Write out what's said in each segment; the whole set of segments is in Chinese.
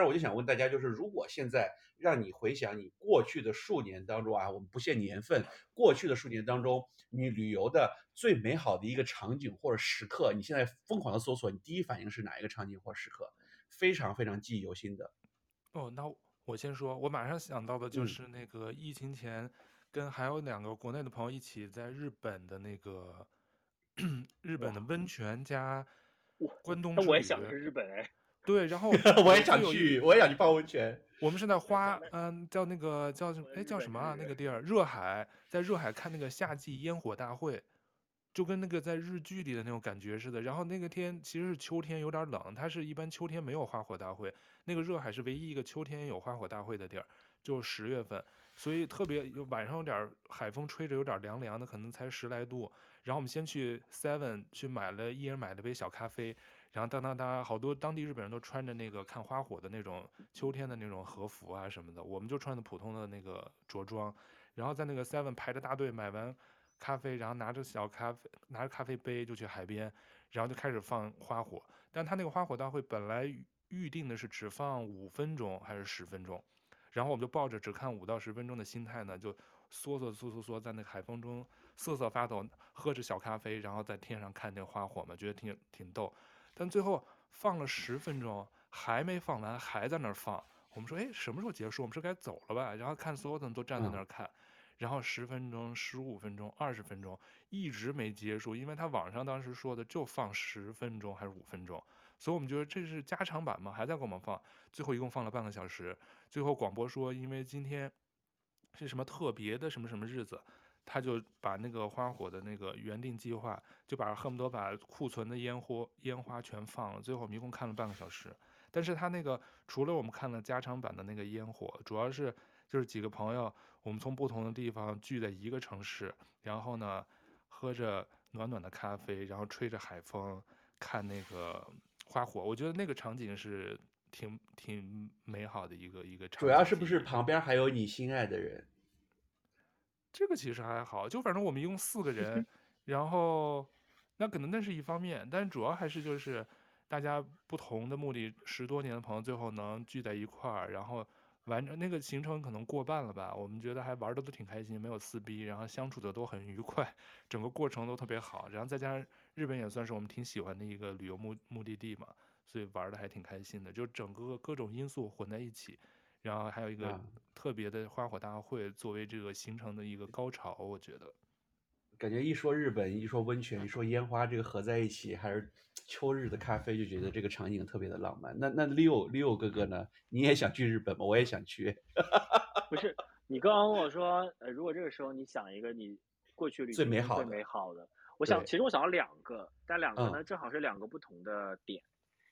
但是我就想问大家，就是如果现在让你回想你过去的数年当中啊，我们不限年份，过去的数年当中，你旅游的最美好的一个场景或者时刻，你现在疯狂的搜索，你第一反应是哪一个场景或时刻？非常非常记忆犹新的。哦，那我先说，我马上想到的就是那个疫情前，跟还有两个国内的朋友一起在日本的那个 日本的温泉加关东。那我也想去日本哎。对，然后 我也想去，我也想去泡温泉。我们是在花，嗯，叫那个叫什么？哎，叫什么啊？那个地儿，热海，在热海看那个夏季烟火大会。就跟那个在日剧里的那种感觉似的，然后那个天其实是秋天，有点冷。它是一般秋天没有花火大会，那个热海是唯一一个秋天有花火大会的地儿，就十月份，所以特别有晚上有点海风吹着，有点凉凉的，可能才十来度。然后我们先去 Seven 去买了，一人买了杯小咖啡，然后当当当，好多当地日本人都穿着那个看花火的那种秋天的那种和服啊什么的，我们就穿的普通的那个着装，然后在那个 Seven 排着大队买完。咖啡，然后拿着小咖啡，拿着咖啡杯就去海边，然后就开始放花火。但他那个花火大会本来预定的是只放五分钟还是十分钟，然后我们就抱着只看五到十分钟的心态呢，就嗦嗦嗦嗦嗦在那个海风中瑟瑟发抖，喝着小咖啡，然后在天上看那花火嘛，觉得挺挺逗。但最后放了十分钟还没放完，还在那儿放。我们说，哎，什么时候结束？我们是该走了吧？然后看所有的人都站在那儿看。嗯然后十分钟、十五分钟、二十分钟一直没结束，因为他网上当时说的就放十分钟还是五分钟，所以我们觉得这是加长版嘛，还在给我们放。最后一共放了半个小时。最后广播说，因为今天是什么特别的什么什么日子，他就把那个花火的那个原定计划，就把恨不得把库存的烟火烟花全放了。最后我们一共看了半个小时，但是他那个除了我们看了加长版的那个烟火，主要是。就是几个朋友，我们从不同的地方聚在一个城市，然后呢，喝着暖暖的咖啡，然后吹着海风，看那个花火。我觉得那个场景是挺挺美好的一个一个场景。主要是不是旁边还有你心爱的人？这个其实还好，就反正我们一共四个人，然后那可能那是一方面，但主要还是就是大家不同的目的，十多年的朋友最后能聚在一块儿，然后。完成那个行程可能过半了吧，我们觉得还玩的都挺开心，没有撕逼，然后相处的都很愉快，整个过程都特别好。然后再加上日本也算是我们挺喜欢的一个旅游目目的地嘛，所以玩的还挺开心的。就整个各种因素混在一起，然后还有一个特别的花火大会作为这个行程的一个高潮，我觉得。感觉一说日本，一说温泉，一说烟花，这个合在一起，还是秋日的咖啡，就觉得这个场景特别的浪漫。那那 Leo Leo 哥哥呢？你也想去日本吗？我也想去。不是，你刚刚跟我说，呃，如果这个时候你想一个你过去旅行最美好的，最美好的，我想，其实我想要两个，但两个呢，正好是两个不同的点。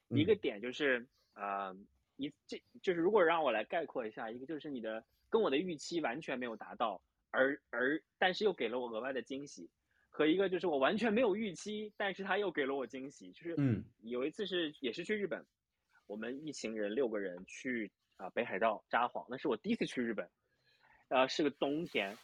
嗯、一个点就是，呃，一这就是如果让我来概括一下，一个就是你的跟我的预期完全没有达到。而而但是又给了我额外的惊喜，和一个就是我完全没有预期，但是他又给了我惊喜，就是嗯，有一次是也是去日本，我们一行人六个人去啊、呃、北海道札幌，那是我第一次去日本，呃是个冬天，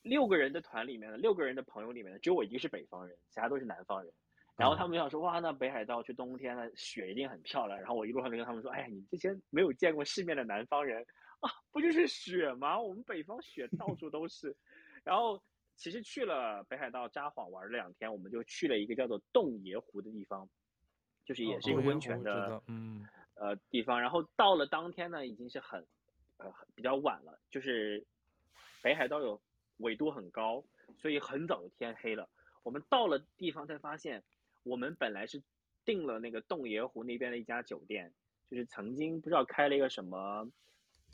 六个人的团里面呢，六个人的朋友里面呢，只有我一个是北方人，其他都是南方人，然后他们就想说哇那北海道去冬天呢雪一定很漂亮，然后我一路上就跟他们说，哎呀你这些没有见过世面的南方人。啊，不就是雪吗？我们北方雪到 处都是。然后其实去了北海道札幌玩了两天，我们就去了一个叫做洞爷湖的地方，就是也是一个温泉的，嗯，呃地方。然后到了当天呢，已经是很，呃比较晚了，就是北海道有纬度很高，所以很早就天黑了。我们到了地方才发现，我们本来是订了那个洞爷湖那边的一家酒店，就是曾经不知道开了一个什么。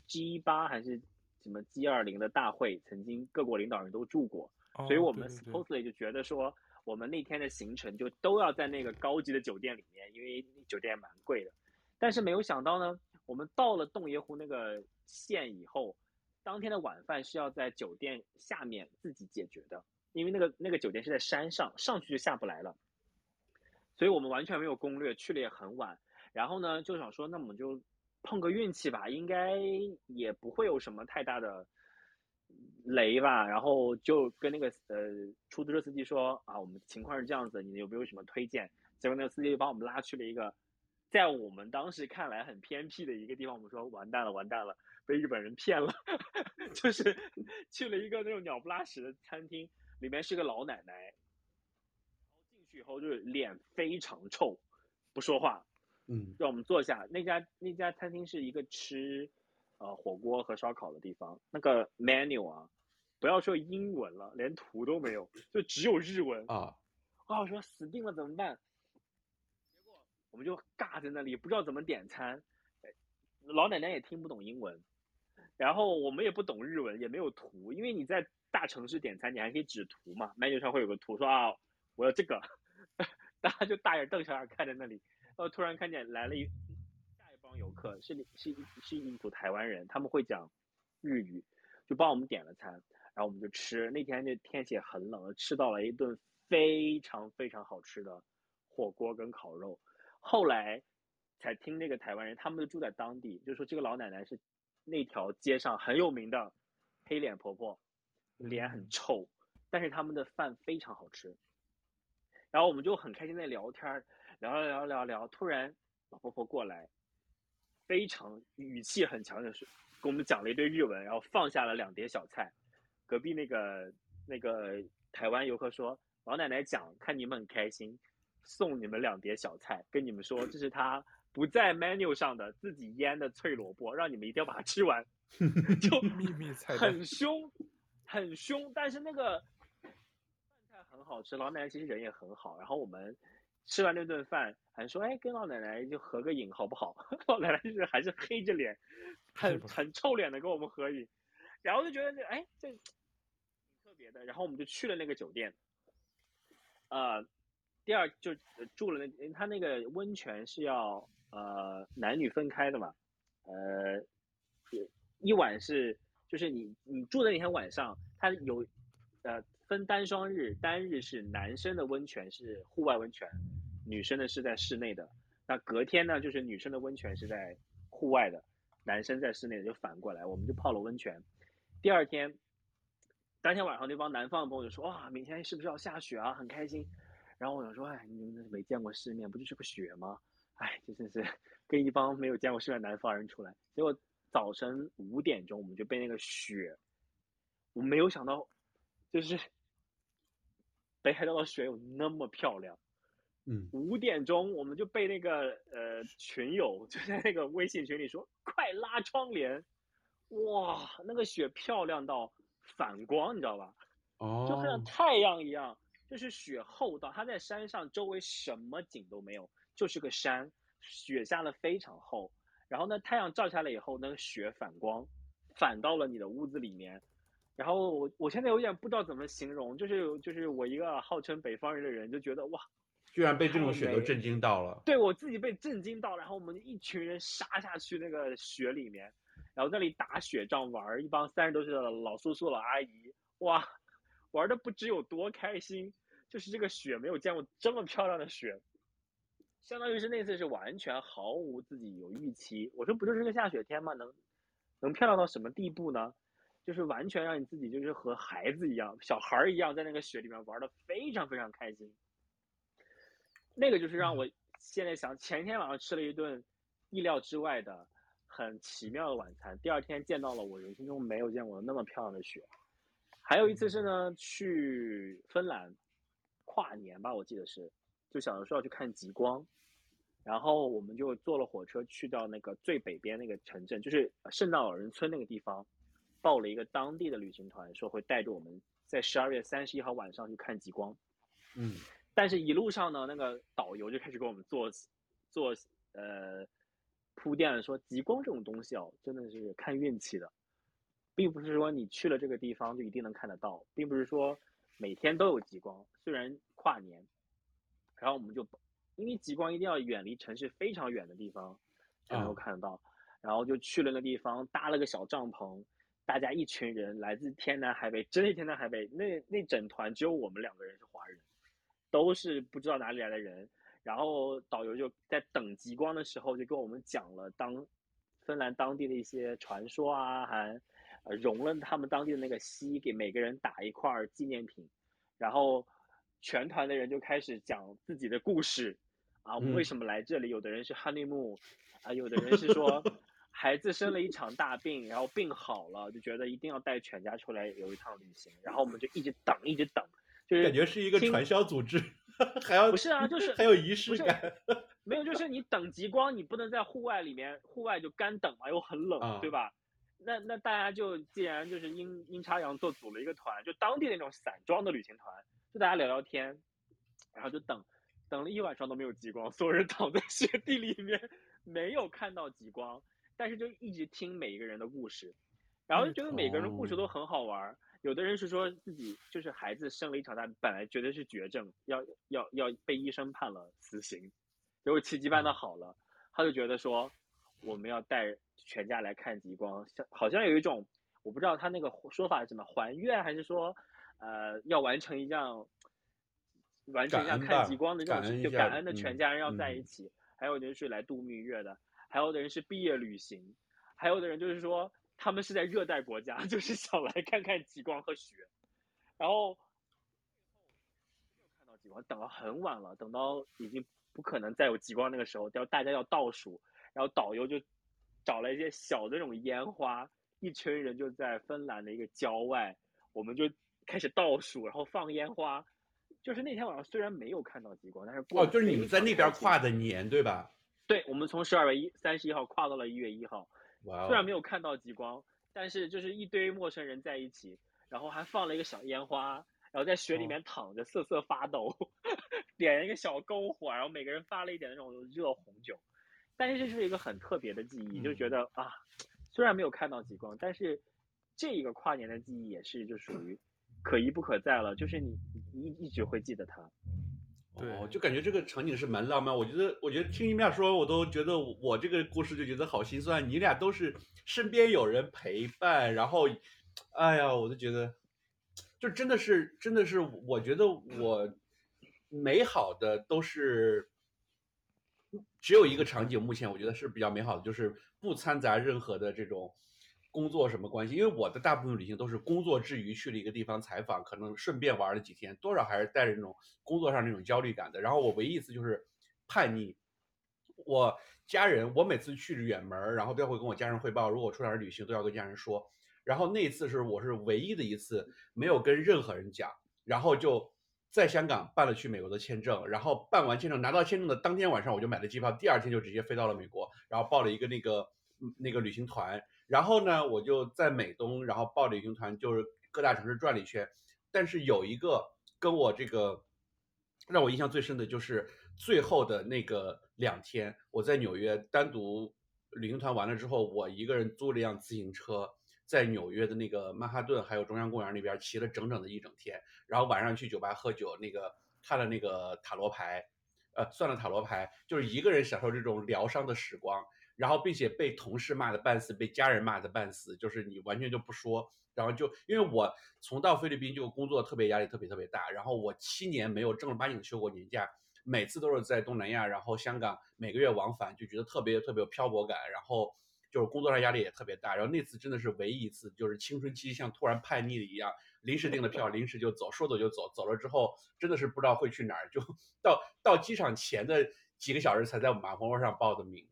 G 八还是什么 G 二零的大会，曾经各国领导人都住过，哦、所以我们 supposedly 就觉得说，我们那天的行程就都要在那个高级的酒店里面，因为酒店蛮贵的。但是没有想到呢，我们到了洞爷湖那个县以后，当天的晚饭是要在酒店下面自己解决的，因为那个那个酒店是在山上，上去就下不来了。所以我们完全没有攻略，去了也很晚。然后呢，就想说，那我们就。碰个运气吧，应该也不会有什么太大的雷吧。然后就跟那个呃出租车司机说啊，我们情况是这样子，你有没有什么推荐？结果那个司机就把我们拉去了一个在我们当时看来很偏僻的一个地方，我们说完蛋了，完蛋了，被日本人骗了，就是去了一个那种鸟不拉屎的餐厅，里面是个老奶奶，去以后就是脸非常臭，不说话，嗯，让我们坐下。那家那家餐厅是一个吃呃火锅和烧烤的地方，那个 menu 啊，不要说英文了，连图都没有，就只有日文啊，啊，我说死定了，怎么办？结果我们就尬在那里，不知道怎么点餐，老奶奶也听不懂英文，然后我们也不懂日文，也没有图，因为你在大城市点餐，你还可以指图嘛，menu 上会有个图，说啊，我要这个，大家就大眼瞪小眼看着那里，然后突然看见来了一下一帮游客，是是是一组台湾人，他们会讲日语，就帮我们点了餐，然后我们就吃，那天就天气很冷，吃到了一顿非常非常好吃的火锅跟烤肉。后来才听那个台湾人，他们就住在当地，就说这个老奶奶是那条街上很有名的黑脸婆婆，脸很臭，但是他们的饭非常好吃。然后我们就很开心在聊天，聊聊聊聊聊，突然老婆婆过来，非常语气很强的说跟我们讲了一堆日文，然后放下了两碟小菜。隔壁那个那个台湾游客说，老奶奶讲看你们很开心。送你们两碟小菜，跟你们说这是他不在 menu 上的自己腌的脆萝卜，让你们一定要把它吃完。就秘密菜很凶，很凶，但是那个很好吃，老奶奶其实人也很好。然后我们吃完那顿饭，还说哎，跟老奶奶就合个影好不好？老奶奶就是还是黑着脸，很很臭脸的跟我们合影。然后就觉得这哎这挺特别的。然后我们就去了那个酒店，呃。第二就住了那，他那个温泉是要呃男女分开的嘛，呃，一晚是就是你你住的那天晚上，他有呃分单双日，单日是男生的温泉是户外温泉，女生的是在室内的。那隔天呢，就是女生的温泉是在户外的，男生在室内的，就反过来，我们就泡了温泉。第二天，当天晚上那帮南方的朋友就说哇，明天是不是要下雪啊？很开心。然后我想说，哎，你们没见过世面，不就是个雪吗？哎，这真是跟一帮没有见过世面南方人出来。结果早晨五点钟，我们就被那个雪，我没有想到，就是北海道的雪有那么漂亮。嗯，五点钟我们就被那个呃群友就在那个微信群里说，快拉窗帘，哇，那个雪漂亮到反光，你知道吧？哦，就像太阳一样。就是雪厚到，它在山上周围什么景都没有，就是个山，雪下的非常厚，然后呢，太阳照下来以后，那个雪反光，反到了你的屋子里面，然后我我现在有点不知道怎么形容，就是就是我一个号称北方人的人就觉得哇，居然被这种雪都震惊到了，对我自己被震惊到，然后我们一群人杀下去那个雪里面，然后那里打雪仗玩，一帮三十多岁的老叔叔老阿姨，哇，玩的不知有多开心。就是这个雪没有见过这么漂亮的雪，相当于是那次是完全毫无自己有预期。我说不就是个下雪天吗？能能漂亮到什么地步呢？就是完全让你自己就是和孩子一样，小孩一样在那个雪里面玩的非常非常开心。那个就是让我现在想，前天晚上吃了一顿意料之外的很奇妙的晚餐，第二天见到了我人生中没有见过的那么漂亮的雪。还有一次是呢，去芬兰。跨年吧，我记得是，就想着说要去看极光，然后我们就坐了火车去到那个最北边那个城镇，就是圣诞老人村那个地方，报了一个当地的旅行团，说会带着我们在十二月三十一号晚上去看极光。嗯，但是一路上呢，那个导游就开始给我们做做呃铺垫了，说极光这种东西哦，真的是看运气的，并不是说你去了这个地方就一定能看得到，并不是说。每天都有极光，虽然跨年，然后我们就因为极光一定要远离城市非常远的地方才能够看得到，然后就去了那地方，搭了个小帐篷，大家一群人来自天南海北，真的天南海北，那那整团只有我们两个人是华人，都是不知道哪里来的人，然后导游就在等极光的时候就跟我们讲了当芬兰当地的一些传说啊，还。呃，融了他们当地的那个锡，给每个人打一块纪念品，然后全团的人就开始讲自己的故事，啊，为什么来这里？有的人是 honeymoon，啊，有的人是说孩子生了一场大病，然后病好了，就觉得一定要带全家出来有一趟旅行，然后我们就一直等，一直等，就是感觉是一个传销组织，还要不是啊，就是还有仪式感，没有，就是你等极光，你不能在户外里面，户外就干等嘛，又很冷，啊、对吧？那那大家就既然就是阴阴差阳错组了一个团，就当地那种散装的旅行团，就大家聊聊天，然后就等，等了一晚上都没有极光，所有人躺在雪地里面，没有看到极光，但是就一直听每一个人的故事，然后就觉得每个人的故事都很好玩。有的人是说自己就是孩子生了一场大病，本来觉得是绝症，要要要被医生判了死刑，结果奇迹般的好了，他就觉得说我们要带。全家来看极光，像好像有一种，我不知道他那个说法是什么，还愿还是说，呃，要完成一项，完成一项看极光的这种，就感恩的全家人要在一起。嗯、还有的人是来度蜜月的，还有的人是毕业旅行，还有的人就是说他们是在热带国家，就是想来看看极光和雪。然后没有看到极光，等了很晚了，等到已经不可能再有极光那个时候，要大家要倒数，然后导游就。找了一些小的那种烟花，一群人就在芬兰的一个郊外，我们就开始倒数，然后放烟花。就是那天晚上虽然没有看到极光，但是哦，就是你们在那边跨的年对吧？对，我们从十二月一三十一号跨到了一月一号。哇！虽然没有看到极光，但是就是一堆陌生人在一起，然后还放了一个小烟花，然后在雪里面躺着瑟瑟发抖，哦、点了一个小篝火，然后每个人发了一点那种热红酒。但是这是一个很特别的记忆，就觉得啊，虽然没有看到极光，但是这一个跨年的记忆也是就属于可一不可再了，就是你你一直会记得它。对，哦，就感觉这个场景是蛮浪漫。我觉得，我觉得听你们俩说，我都觉得我这个故事就觉得好心酸。你俩都是身边有人陪伴，然后，哎呀，我都觉得，就真的是，真的是，我觉得我美好的都是。只有一个场景，目前我觉得是比较美好的，就是不掺杂任何的这种工作什么关系。因为我的大部分旅行都是工作之余去了一个地方采访，可能顺便玩了几天，多少还是带着那种工作上那种焦虑感的。然后我唯一一次就是叛逆，我家人，我每次去远门，然后都要会跟我家人汇报，如果我出来旅行都要跟家人说。然后那一次是我是唯一的一次没有跟任何人讲，然后就。在香港办了去美国的签证，然后办完签证拿到签证的当天晚上我就买了机票，第二天就直接飞到了美国，然后报了一个那个那个旅行团，然后呢我就在美东，然后报旅行团就是各大城市转了一圈，但是有一个跟我这个让我印象最深的就是最后的那个两天，我在纽约单独旅行团完了之后，我一个人租了一辆自行车。在纽约的那个曼哈顿还有中央公园那边骑了整整的一整天，然后晚上去酒吧喝酒，那个看了那个塔罗牌，呃，算了塔罗牌，就是一个人享受这种疗伤的时光，然后并且被同事骂得半死，被家人骂得半死，就是你完全就不说，然后就因为我从到菲律宾就工作特别压力特别特别大，然后我七年没有正儿八经休过年假，每次都是在东南亚，然后香港每个月往返，就觉得特别特别有漂泊感，然后。就是工作上压力也特别大，然后那次真的是唯一一次，就是青春期像突然叛逆了一样，临时订了票，临时就走，说走就走，走了之后真的是不知道会去哪儿，就到到机场前的几个小时才在马蜂窝上报的名。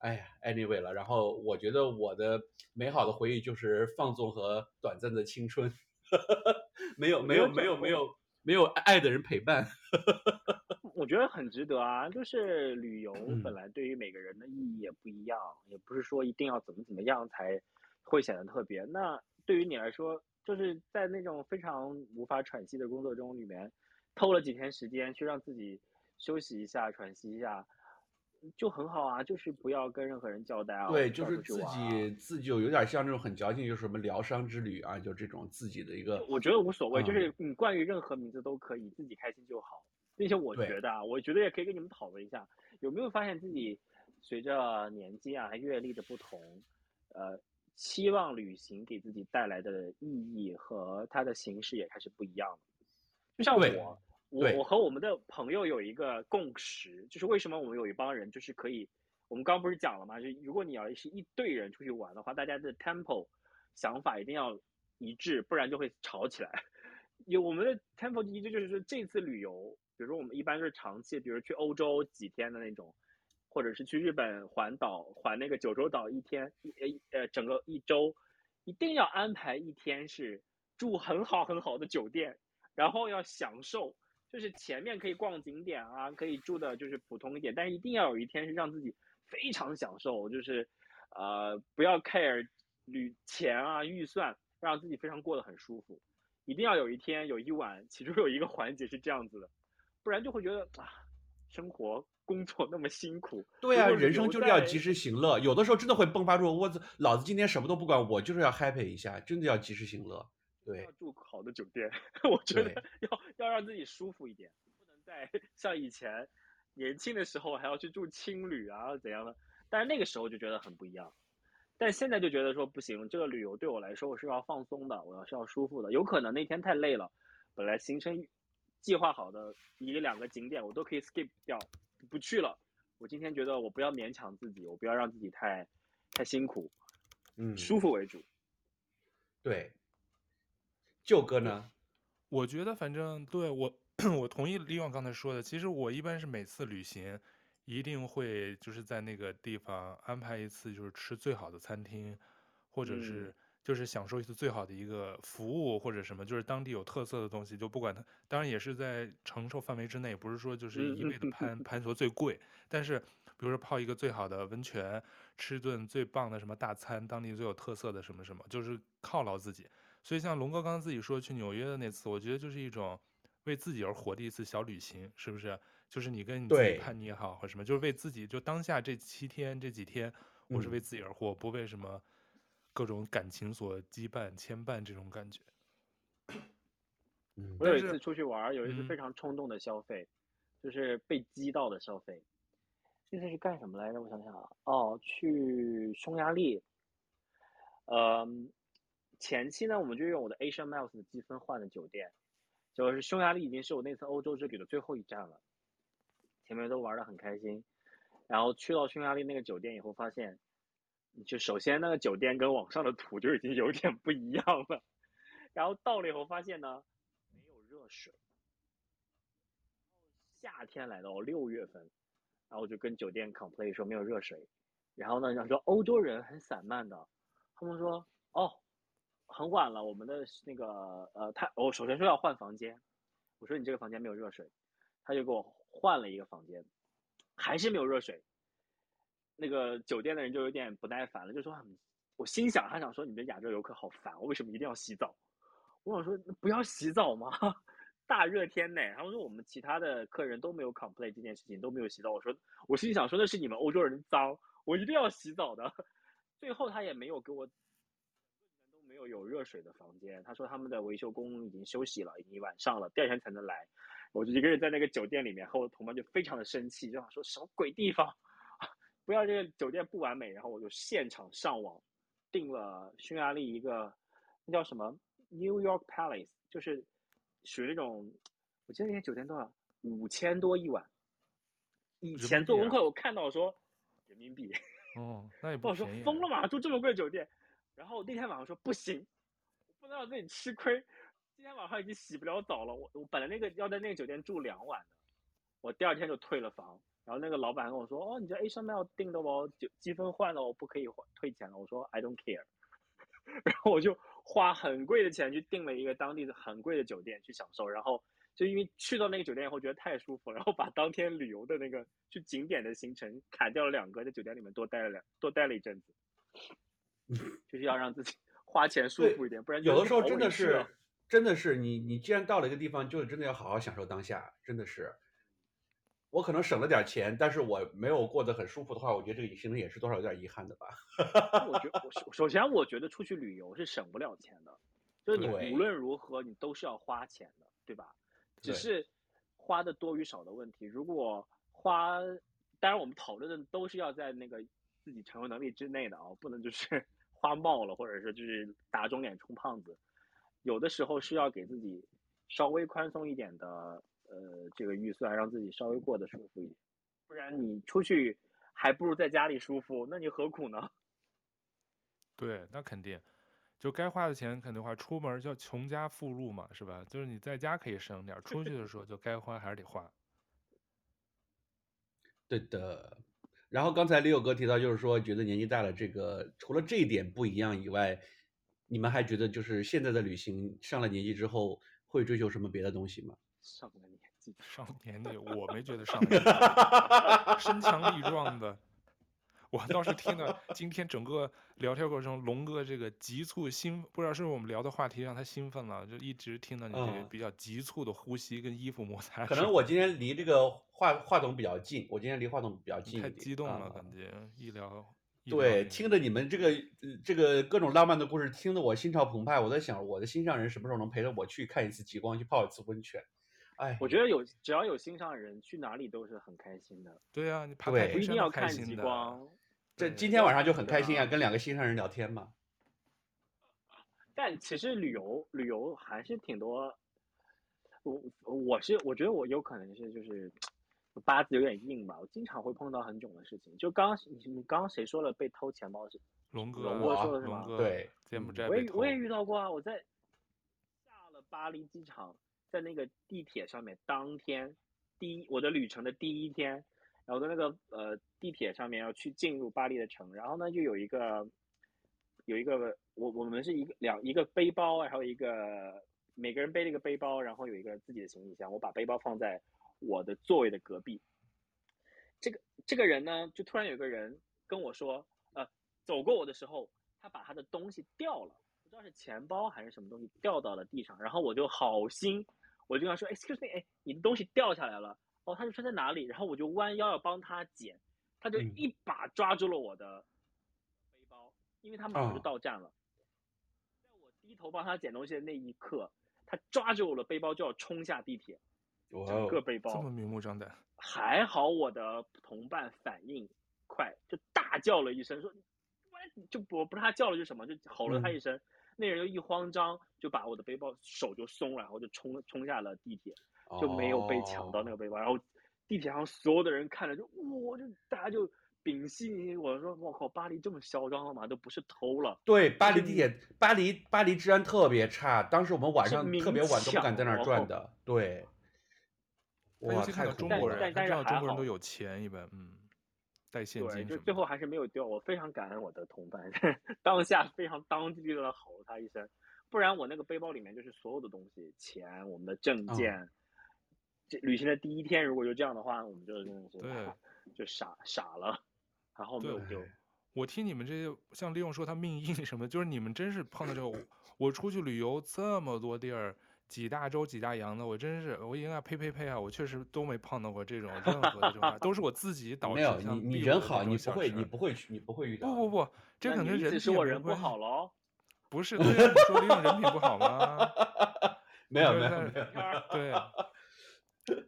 哎呀，anyway 了，然后我觉得我的美好的回忆就是放纵和短暂的青春，没有没有没有没有没有爱的人陪伴。我觉得很值得啊，就是旅游本来对于每个人的意义也不一样，嗯、也不是说一定要怎么怎么样才会显得特别。那对于你来说，就是在那种非常无法喘息的工作中里面，偷了几天时间去让自己休息一下、喘息一下，就很好啊。就是不要跟任何人交代啊。对，就是自己自己就有点像那种很矫情，就是什么疗伤之旅啊，就这种自己的一个。我觉得无所谓，嗯、就是你冠于任何名字都可以，自己开心就好。并且我觉得啊，我觉得也可以跟你们讨论一下，有没有发现自己随着年纪啊、阅历的不同，呃，期望旅行给自己带来的意义和它的形式也开始不一样了。就像我，我我和我们的朋友有一个共识，就是为什么我们有一帮人就是可以，我们刚刚不是讲了吗？就如果你要是一队人出去玩的话，大家的 tempo 想法一定要一致，不然就会吵起来。有我们的 tempo 一致，就是说这次旅游。比如说我们一般是长期，比如去欧洲几天的那种，或者是去日本环岛环那个九州岛一天一呃整个一周，一定要安排一天是住很好很好的酒店，然后要享受，就是前面可以逛景点啊，可以住的就是普通一点，但是一定要有一天是让自己非常享受，就是呃不要 care 旅钱啊预算，让自己非常过得很舒服。一定要有一天有一晚，其中有一个环节是这样子的，不然就会觉得啊，生活工作那么辛苦。对啊，人生就是要及时行乐，有的时候真的会迸发出我子，老子今天什么都不管，我就是要 happy 一下，真的要及时行乐。对，要住好的酒店，我觉得要要让自己舒服一点，不能再像以前年轻的时候还要去住青旅啊怎样的，但是那个时候就觉得很不一样。但现在就觉得说不行，这个旅游对我来说我是要放松的，我要是要舒服的。有可能那天太累了，本来行程计划好的一两个景点我都可以 skip 掉，不去了。我今天觉得我不要勉强自己，我不要让自己太太辛苦，嗯，舒服为主。对，舅哥呢？我觉得反正对我 我同意李旺刚才说的，其实我一般是每次旅行。一定会就是在那个地方安排一次，就是吃最好的餐厅，或者是就是享受一次最好的一个服务或者什么，就是当地有特色的东西，就不管它，当然也是在承受范围之内，不是说就是一味的攀攀求最贵，但是比如说泡一个最好的温泉，吃顿最棒的什么大餐，当地最有特色的什么什么，就是犒劳自己。所以像龙哥刚刚自己说去纽约的那次，我觉得就是一种为自己而活的一次小旅行，是不是？就是你跟你自己叛逆也好，或什么，就是为自己，就当下这七天这几天，我是为自己而活，嗯、不为什么各种感情所羁绊牵绊这种感觉。我有一次出去玩，有一次非常冲动的消费，嗯、就是被激到的消费。那次是干什么来着？我想想啊，哦，去匈牙利。呃，前期呢，我们就用我的 Asian Miles 的积分换的酒店，就是匈牙利已经是我那次欧洲之旅的最后一站了。前面都玩得很开心，然后去到匈牙利那个酒店以后，发现，就首先那个酒店跟网上的图就已经有点不一样了，然后到了以后发现呢，没有热水，夏天来到六月份，然后我就跟酒店 complain 说没有热水，然后呢，想说欧洲人很散漫的，他们说哦，很晚了，我们的那个呃，他我首先说要换房间，我说你这个房间没有热水，他就给我。换了一个房间，还是没有热水。那个酒店的人就有点不耐烦了，就说：“我心想，他想说你们亚洲游客好烦，我为什么一定要洗澡？”我想说：“不要洗澡吗？大热天呢。”他们说：“我们其他的客人都没有 complain 这件事情，都没有洗澡。”我说：“我心想说那是你们欧洲人脏，我一定要洗澡的。”最后他也没有给我，有有热水的房间。他说他们的维修工已经休息了，已经晚上了，第二天才能来。我就一个人在那个酒店里面，和我同伴就非常的生气，就想说什么鬼地方，不要这个酒店不完美。然后我就现场上网订了匈牙利一个，那叫什么 New York Palace，就是属于那种，我记得那些酒店多少，五千多一晚。以前做功课我看到说人民币，哦，那也 不便宜。我说疯了吗？住这么贵的酒店？然后那天晚上说不行，不能让自己吃亏。今天晚上已经洗不了澡了，我我本来那个要在那个酒店住两晚的，我第二天就退了房。然后那个老板跟我说：“哦，你这 Asia Miles 订的哦，就积分换了，我不可以退钱了。”我说：“I don't care。”然后我就花很贵的钱去订了一个当地的很贵的酒店去享受。然后就因为去到那个酒店以后觉得太舒服，然后把当天旅游的那个去景点的行程砍掉了两个，在酒店里面多待了两多待了一阵子，就是要让自己 花钱舒服一点，不然有的时候真的是。真的是你，你既然到了一个地方，就是真的要好好享受当下。真的是，我可能省了点钱，但是我没有过得很舒服的话，我觉得这个行程也是多少有点遗憾的吧。我觉得，我首先我觉得出去旅游是省不了钱的，就是你无论如何你都是要花钱的，对吧？只是花的多与少的问题。如果花，当然我们讨论的都是要在那个自己承受能力之内的啊，不能就是花冒了，或者是就是打肿脸充胖子。有的时候是要给自己稍微宽松一点的，呃，这个预算，让自己稍微过得舒服一点，不然你出去还不如在家里舒服，那你何苦呢？对，那肯定。就该花的钱肯定花，出门叫穷家富路嘛，是吧？就是你在家可以省点，出去的时候就该花还是得花。对的。然后刚才李友哥提到，就是说觉得年纪大了，这个除了这一点不一样以外，你们还觉得就是现在的旅行上了年纪之后会追求什么别的东西吗？上了年纪，上年纪，我没觉得上年纪，身强力壮的。我倒是听了今天整个聊天过程中，龙哥这个急促兴，不知道是不是我们聊的话题让他兴奋了，就一直听到你这个比较急促的呼吸跟衣服摩擦。可能我今天离这个话话筒比较近，我今天离话筒比较近。太激动了，感觉一聊。对，听着你们这个这个各种浪漫的故事，听得我心潮澎湃。我在想，我的心上人什么时候能陪着我去看一次极光，去泡一次温泉？哎，我觉得有只要有心上人，去哪里都是很开心的。对啊，你爬对不一定要看极光。这今天晚上就很开心啊，跟两个心上人聊天嘛。但其实旅游旅游还是挺多，我我是我觉得我有可能是就是八字有点硬吧，我经常会碰到很囧的事情。就刚你你刚刚谁说了被偷钱包是龙哥龙哥说的是吗？对，柬埔寨我也我也遇到过啊，我在下了巴黎机场，在那个地铁上面，当天第一我的旅程的第一天。然后在那个呃地铁上面要去进入巴黎的城，然后呢就有一个有一个我我们是一个两一个背包，还有一个每个人背了一个背包，然后有一个自己的行李箱，我把背包放在我的座位的隔壁。这个这个人呢，就突然有个人跟我说，呃，走过我的时候，他把他的东西掉了，不知道是钱包还是什么东西掉到了地上，然后我就好心，我就跟他说，excuse me，哎，你的东西掉下来了。哦，他就穿在哪里，然后我就弯腰要帮他捡，他就一把抓住了我的背包，嗯、因为他马上就到站了。哦、在我低头帮他捡东西的那一刻，他抓住我的背包就要冲下地铁，哦、整个背包这么明目张胆。还好我的同伴反应快，就大叫了一声说，就我不知道他叫了句什么，就吼了他一声，嗯、那人就一慌张就把我的背包手就松了，然后就冲冲下了地铁。就没有被抢到那个背包，哦、然后地铁上所有的人看着就，我就大家就屏息，我说我靠，巴黎这么嚣张了吗？都不是偷了。对，巴黎地铁，巴黎巴黎治安特别差，当时我们晚上特别晚都不敢在那儿转的。哦、对，哇，看到中国人，但是中国人都有钱一般，嗯，带现金。对，就最后还是没有掉，我非常感恩我的同伴，当下非常当机立断的吼了他一声，不然我那个背包里面就是所有的东西，钱，我们的证件。嗯这旅行的第一天，如果就这样的话，我们就真的是对，就傻傻了，然后没有就。我听你们这些，像利用说他命硬什么，就是你们真是碰到这个。我出去旅游这么多地儿，几大洲几大洋的，我真是我应该呸呸呸啊！我确实都没碰到过这种任何的这种，都是我自己导致。没有你，你人好，你不会，你不会去，你不会遇到。不不不，这可能人是我人不好喽？不是，对啊，你说利用人品不好吗？没有没有没有，对。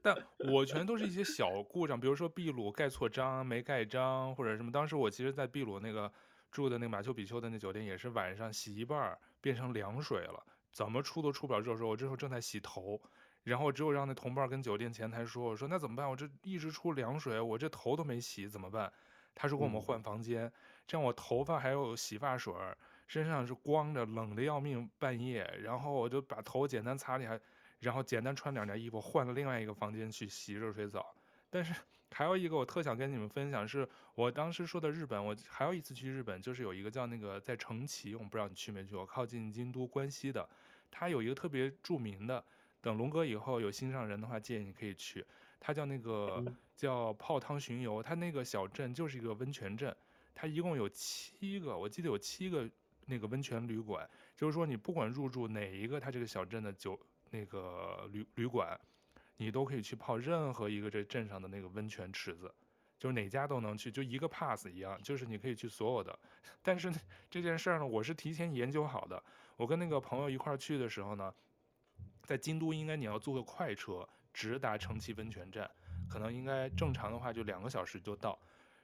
但我全都是一些小故障，比如说秘鲁盖错章没盖章，或者什么。当时我其实，在秘鲁那个住的那个马丘比丘的那酒店，也是晚上洗一半变成凉水了，怎么出都出不了热水。我这时候正在洗头，然后只有让那同伴跟酒店前台说：“我说那怎么办？我这一直出凉水，我这头都没洗，怎么办？”他说：“给我们换房间。嗯”这样我头发还有洗发水，身上是光着，冷的要命，半夜，然后我就把头简单擦了一下。然后简单穿两件衣服，换了另外一个房间去洗热水澡。但是还有一个我特想跟你们分享，是我当时说的日本。我还有一次去日本，就是有一个叫那个在城崎，我不知道你去没去过，靠近京都关西的，它有一个特别著名的。等龙哥以后有心上人的话，建议你可以去。它叫那个叫泡汤巡游，它那个小镇就是一个温泉镇，它一共有七个，我记得有七个那个温泉旅馆，就是说你不管入住哪一个，它这个小镇的酒。那个旅旅馆，你都可以去泡任何一个这镇上的那个温泉池子，就是哪家都能去，就一个 pass 一样，就是你可以去所有的。但是这件事儿呢，我是提前研究好的。我跟那个朋友一块儿去的时候呢，在京都应该你要坐个快车直达城崎温泉站，可能应该正常的话就两个小时就到。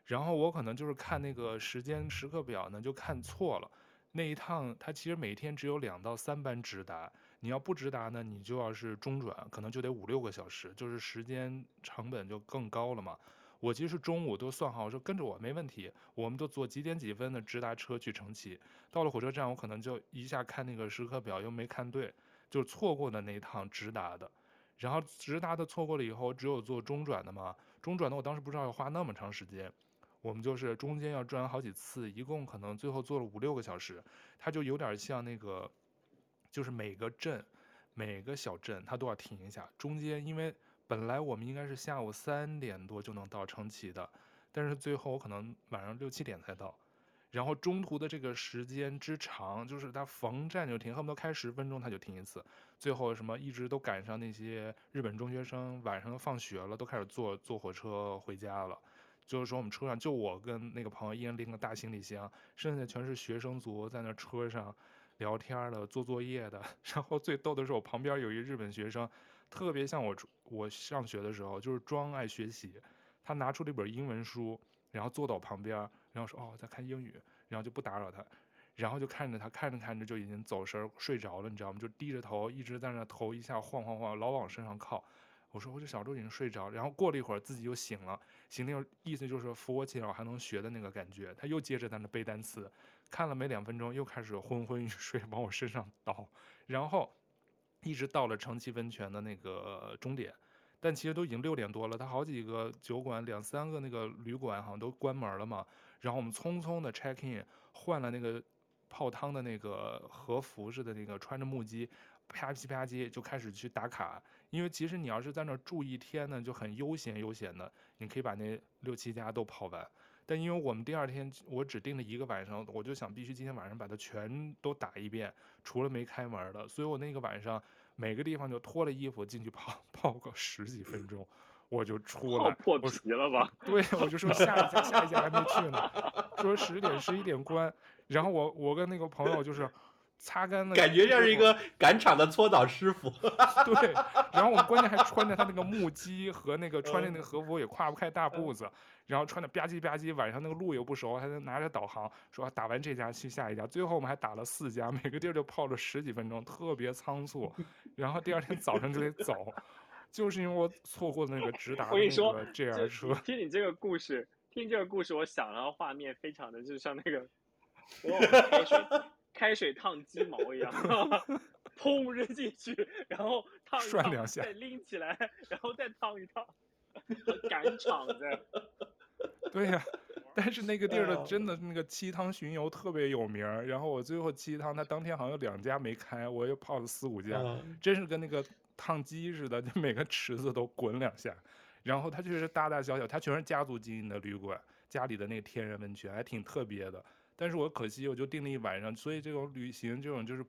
然后我可能就是看那个时间时刻表呢，就看错了。那一趟它其实每天只有两到三班直达。你要不直达呢，你就要是中转，可能就得五六个小时，就是时间成本就更高了嘛。我其实中午都算好，说跟着我没问题，我们都坐几点几分的直达车去成崎。到了火车站，我可能就一下看那个时刻表，又没看对，就错过了那一趟直达的。然后直达的错过了以后，只有坐中转的嘛。中转的我当时不知道要花那么长时间，我们就是中间要转好几次，一共可能最后坐了五六个小时。它就有点像那个，就是每个镇、每个小镇它都要停一下，中间因为。本来我们应该是下午三点多就能到成崎的，但是最后我可能晚上六七点才到，然后中途的这个时间之长，就是它逢站就停，恨不得开十分钟它就停一次。最后什么一直都赶上那些日本中学生晚上放学了，都开始坐坐火车回家了。就是说我们车上就我跟那个朋友一人拎个大行李箱，剩下全是学生族在那车上聊天的、做作业的。然后最逗的是我旁边有一日本学生。特别像我，我上学的时候就是装爱学习，他拿出了一本英文书，然后坐到我旁边，然后说哦，在看英语，然后就不打扰他，然后就看着他，看着看着就已经走神睡着了，你知道吗？就低着头一直在那头一下晃晃晃，老往身上靠。我说我这小周已经睡着，然后过了一会儿自己又醒了，醒了意思就是扶我起来我还能学的那个感觉。他又接着在那背单词，看了没两分钟又开始昏昏欲睡，往我身上倒，然后。一直到了城崎温泉的那个终点，但其实都已经六点多了，他好几个酒馆、两三个那个旅馆好像都关门了嘛。然后我们匆匆的 check in，换了那个泡汤的那个和服似的那个，穿着木屐，啪叽啪叽就开始去打卡。因为其实你要是在那儿住一天呢，就很悠闲悠闲的，你可以把那六七家都泡完。但因为我们第二天我只订了一个晚上，我就想必须今天晚上把它全都打一遍，除了没开门的。所以我那个晚上每个地方就脱了衣服进去泡泡个十几分钟，我就出来。破皮了吧？对，我就说下一家下一家还没去呢，说十点十一点关。然后我我跟那个朋友就是。擦干了，感觉像是一个赶场的搓澡师傅。对，然后我们关键还穿着他那个木屐和那个穿着那个和服，也跨不开大步子，然后穿的吧唧吧唧，晚上那个路又不熟，还得拿着导航说打完这家去下一家，最后我们还打了四家，每个地儿就泡了十几分钟，特别仓促。然后第二天早上就得走，就是因为我错过那个直达那个 JR 车。听你这个故事，听这个故事，我想到画面非常的，就是像那个。开水烫鸡毛一样，砰扔进去，然后烫一烫，再拎起来，然后再烫一烫，赶场的。对呀、啊，但是那个地儿的真的那个七汤巡游特别有名儿。然后我最后七汤，他当天好像有两家没开，我又泡了四五家，真是跟那个烫鸡似的，就每个池子都滚两下。然后他就是大大小小，他全是家族经营的旅馆，家里的那个天然温泉还挺特别的。但是我可惜，我就订了一晚上，所以这种旅行这种就是，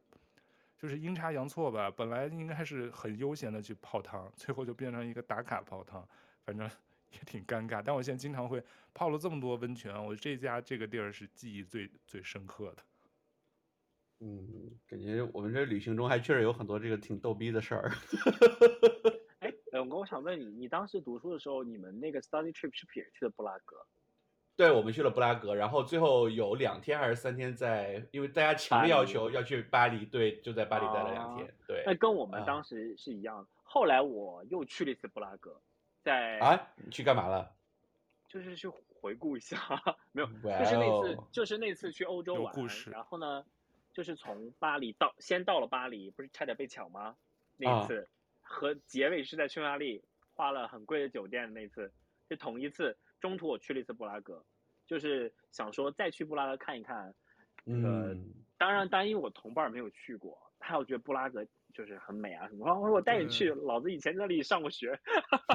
就是阴差阳错吧。本来应该是很悠闲的去泡汤，最后就变成一个打卡泡汤，反正也挺尴尬。但我现在经常会泡了这么多温泉，我这家这个地儿是记忆最最深刻的。嗯，感觉我们这旅行中还确实有很多这个挺逗逼的事儿。哎，我我想问你，你当时读书的时候，你们那个 study trip 是不是也去的布拉格？对，我们去了布拉格，然后最后有两天还是三天在，因为大家强烈要求要去巴黎，对，就在巴黎待了两天。对，那跟我们当时是一样的。后来我又去了一次布拉格，在啊，你去干嘛了？就是去回顾一下，没有，就是那次，就是那次去欧洲玩。然后呢，就是从巴黎到，先到了巴黎，不是差点被抢吗？那一次，和结尾是在匈牙利，花了很贵的酒店。那次是同一次。中途我去了一次布拉格，就是想说再去布拉格看一看。呃，当然，单因为我同伴没有去过，他又觉得布拉格就是很美啊什么。我说我带你去，嗯、老子以前在那里上过学。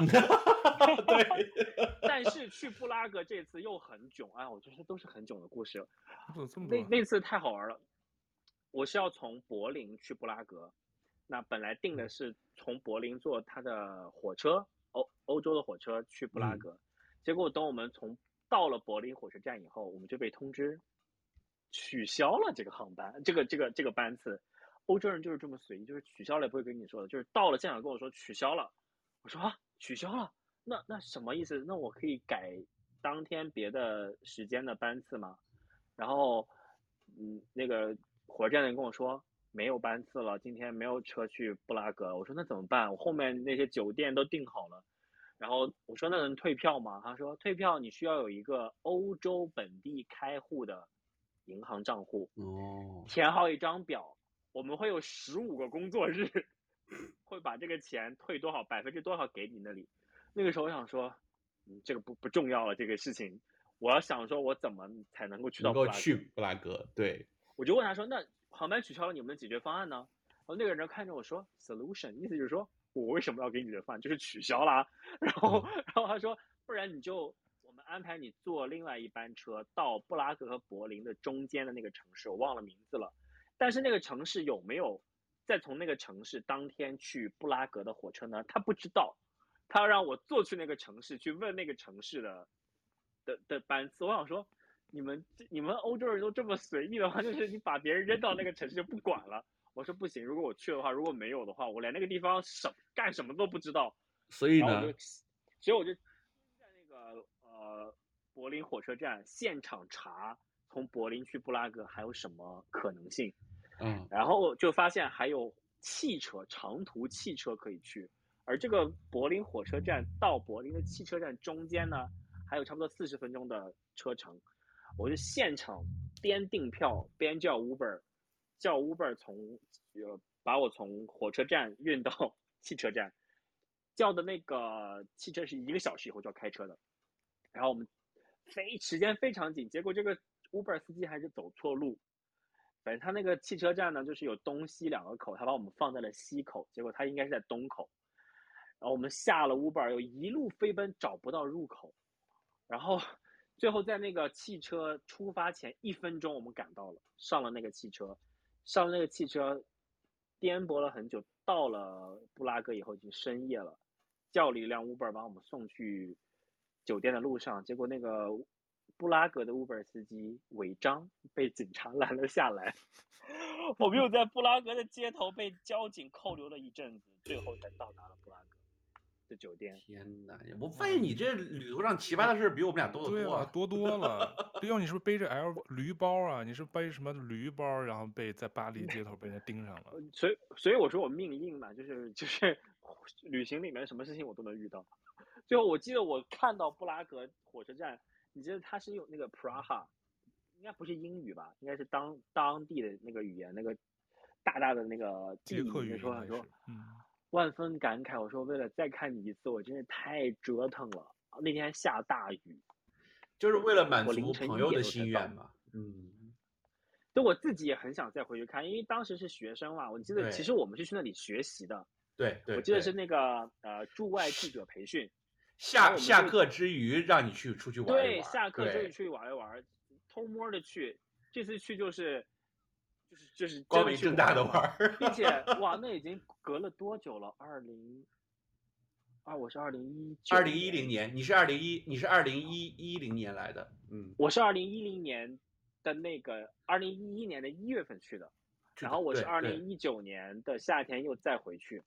对。但是去布拉格这次又很囧，哎，我觉得都是很囧的故事。那那次太好玩了，我是要从柏林去布拉格，那本来定的是从柏林坐他的火车，欧欧洲的火车去布拉格。嗯结果等我们从到了柏林火车站以后，我们就被通知取消了这个航班，这个这个这个班次。欧洲人就是这么随意，就是取消了也不会跟你说的，就是到了现场跟我说取消了。我说啊，取消了，那那什么意思？那我可以改当天别的时间的班次吗？然后嗯，那个火车站的人跟我说没有班次了，今天没有车去布拉格。我说那怎么办？我后面那些酒店都订好了。然后我说那能退票吗？他说退票你需要有一个欧洲本地开户的银行账户，哦，填好一张表，我们会有十五个工作日 会把这个钱退多少百分之多少给你那里。那个时候我想说，嗯，这个不不重要了，这个事情，我要想说我怎么才能够去到布拉格。能够去布拉格，对。我就问他说，那航班取消了，你们的解决方案呢？然后那个人看着我说，solution，意思就是说。我为什么要给你的饭？就是取消啦。然后，嗯、然后他说，不然你就我们安排你坐另外一班车到布拉格和柏林的中间的那个城市，我忘了名字了。但是那个城市有没有再从那个城市当天去布拉格的火车呢？他不知道，他要让我坐去那个城市去问那个城市的的的班次。我想说，你们你们欧洲人都这么随意的话，就是你把别人扔到那个城市就不管了。我说不行，如果我去的话，如果没有的话，我连那个地方什干什么都不知道。所以呢，所以我就在那个呃柏林火车站现场查，从柏林去布拉格还有什么可能性。嗯，然后就发现还有汽车长途汽车可以去，而这个柏林火车站到柏林的汽车站中间呢，还有差不多四十分钟的车程。我就现场边订票边叫 Uber。叫 Uber 从呃把我从火车站 运到 汽车站，叫的那个汽车是一个小时以后就要开车的，然后我们非时间非常紧，结果这个 Uber 司机还是走错路，反正他那个汽车站呢就是有东西两个口，他把我们放在了西口，结果他应该是在东口，然后我们下了 Uber 又一路飞奔找不到入口，然后最后在那个汽车出发前一分钟我们赶到了，上了那个汽车。上那个汽车，颠簸了很久，到了布拉格以后已经深夜了，叫了一辆 Uber 把我们送去酒店的路上，结果那个布拉格的 Uber 司机违章，被警察拦了下来，我们又在布拉格的街头被交警扣留了一阵子，最后才到达了布拉格。的酒店，天哪！我发现你这旅途上奇葩的事比我们俩多得多，啊，多多了。对哦，你是不是背着 L 驴包啊？你是背什么驴包，然后被在巴黎街头被人盯上了？所以，所以我说我命硬嘛，就是就是旅行里面什么事情我都能遇到。最后我记得我看到布拉格火车站，你记得它是用那个 Praha，应该不是英语吧？应该是当当地的那个语言，那个大大的那个捷克语说很多，嗯。万分感慨，我说为了再看你一次，我真是太折腾了。那天下大雨，就是为了满足朋友的心愿嘛。嗯，就我自己也很想再回去看，因为当时是学生嘛。我记得其实我们是去那里学习的。对对，我记得是那个呃驻外记者培训。下下课之余让你去出去玩一玩。对，下课之余出去玩一玩，偷摸的去。这次去就是。就是就是光明正大的玩，并且 哇，那已经隔了多久了？二零啊，我是二零一二零一零年，你是二零一，你是二零一一零年来的，嗯，我是二零一零年的那个二零一一年的一月份去的，然后我是二零一九年的夏天又再回去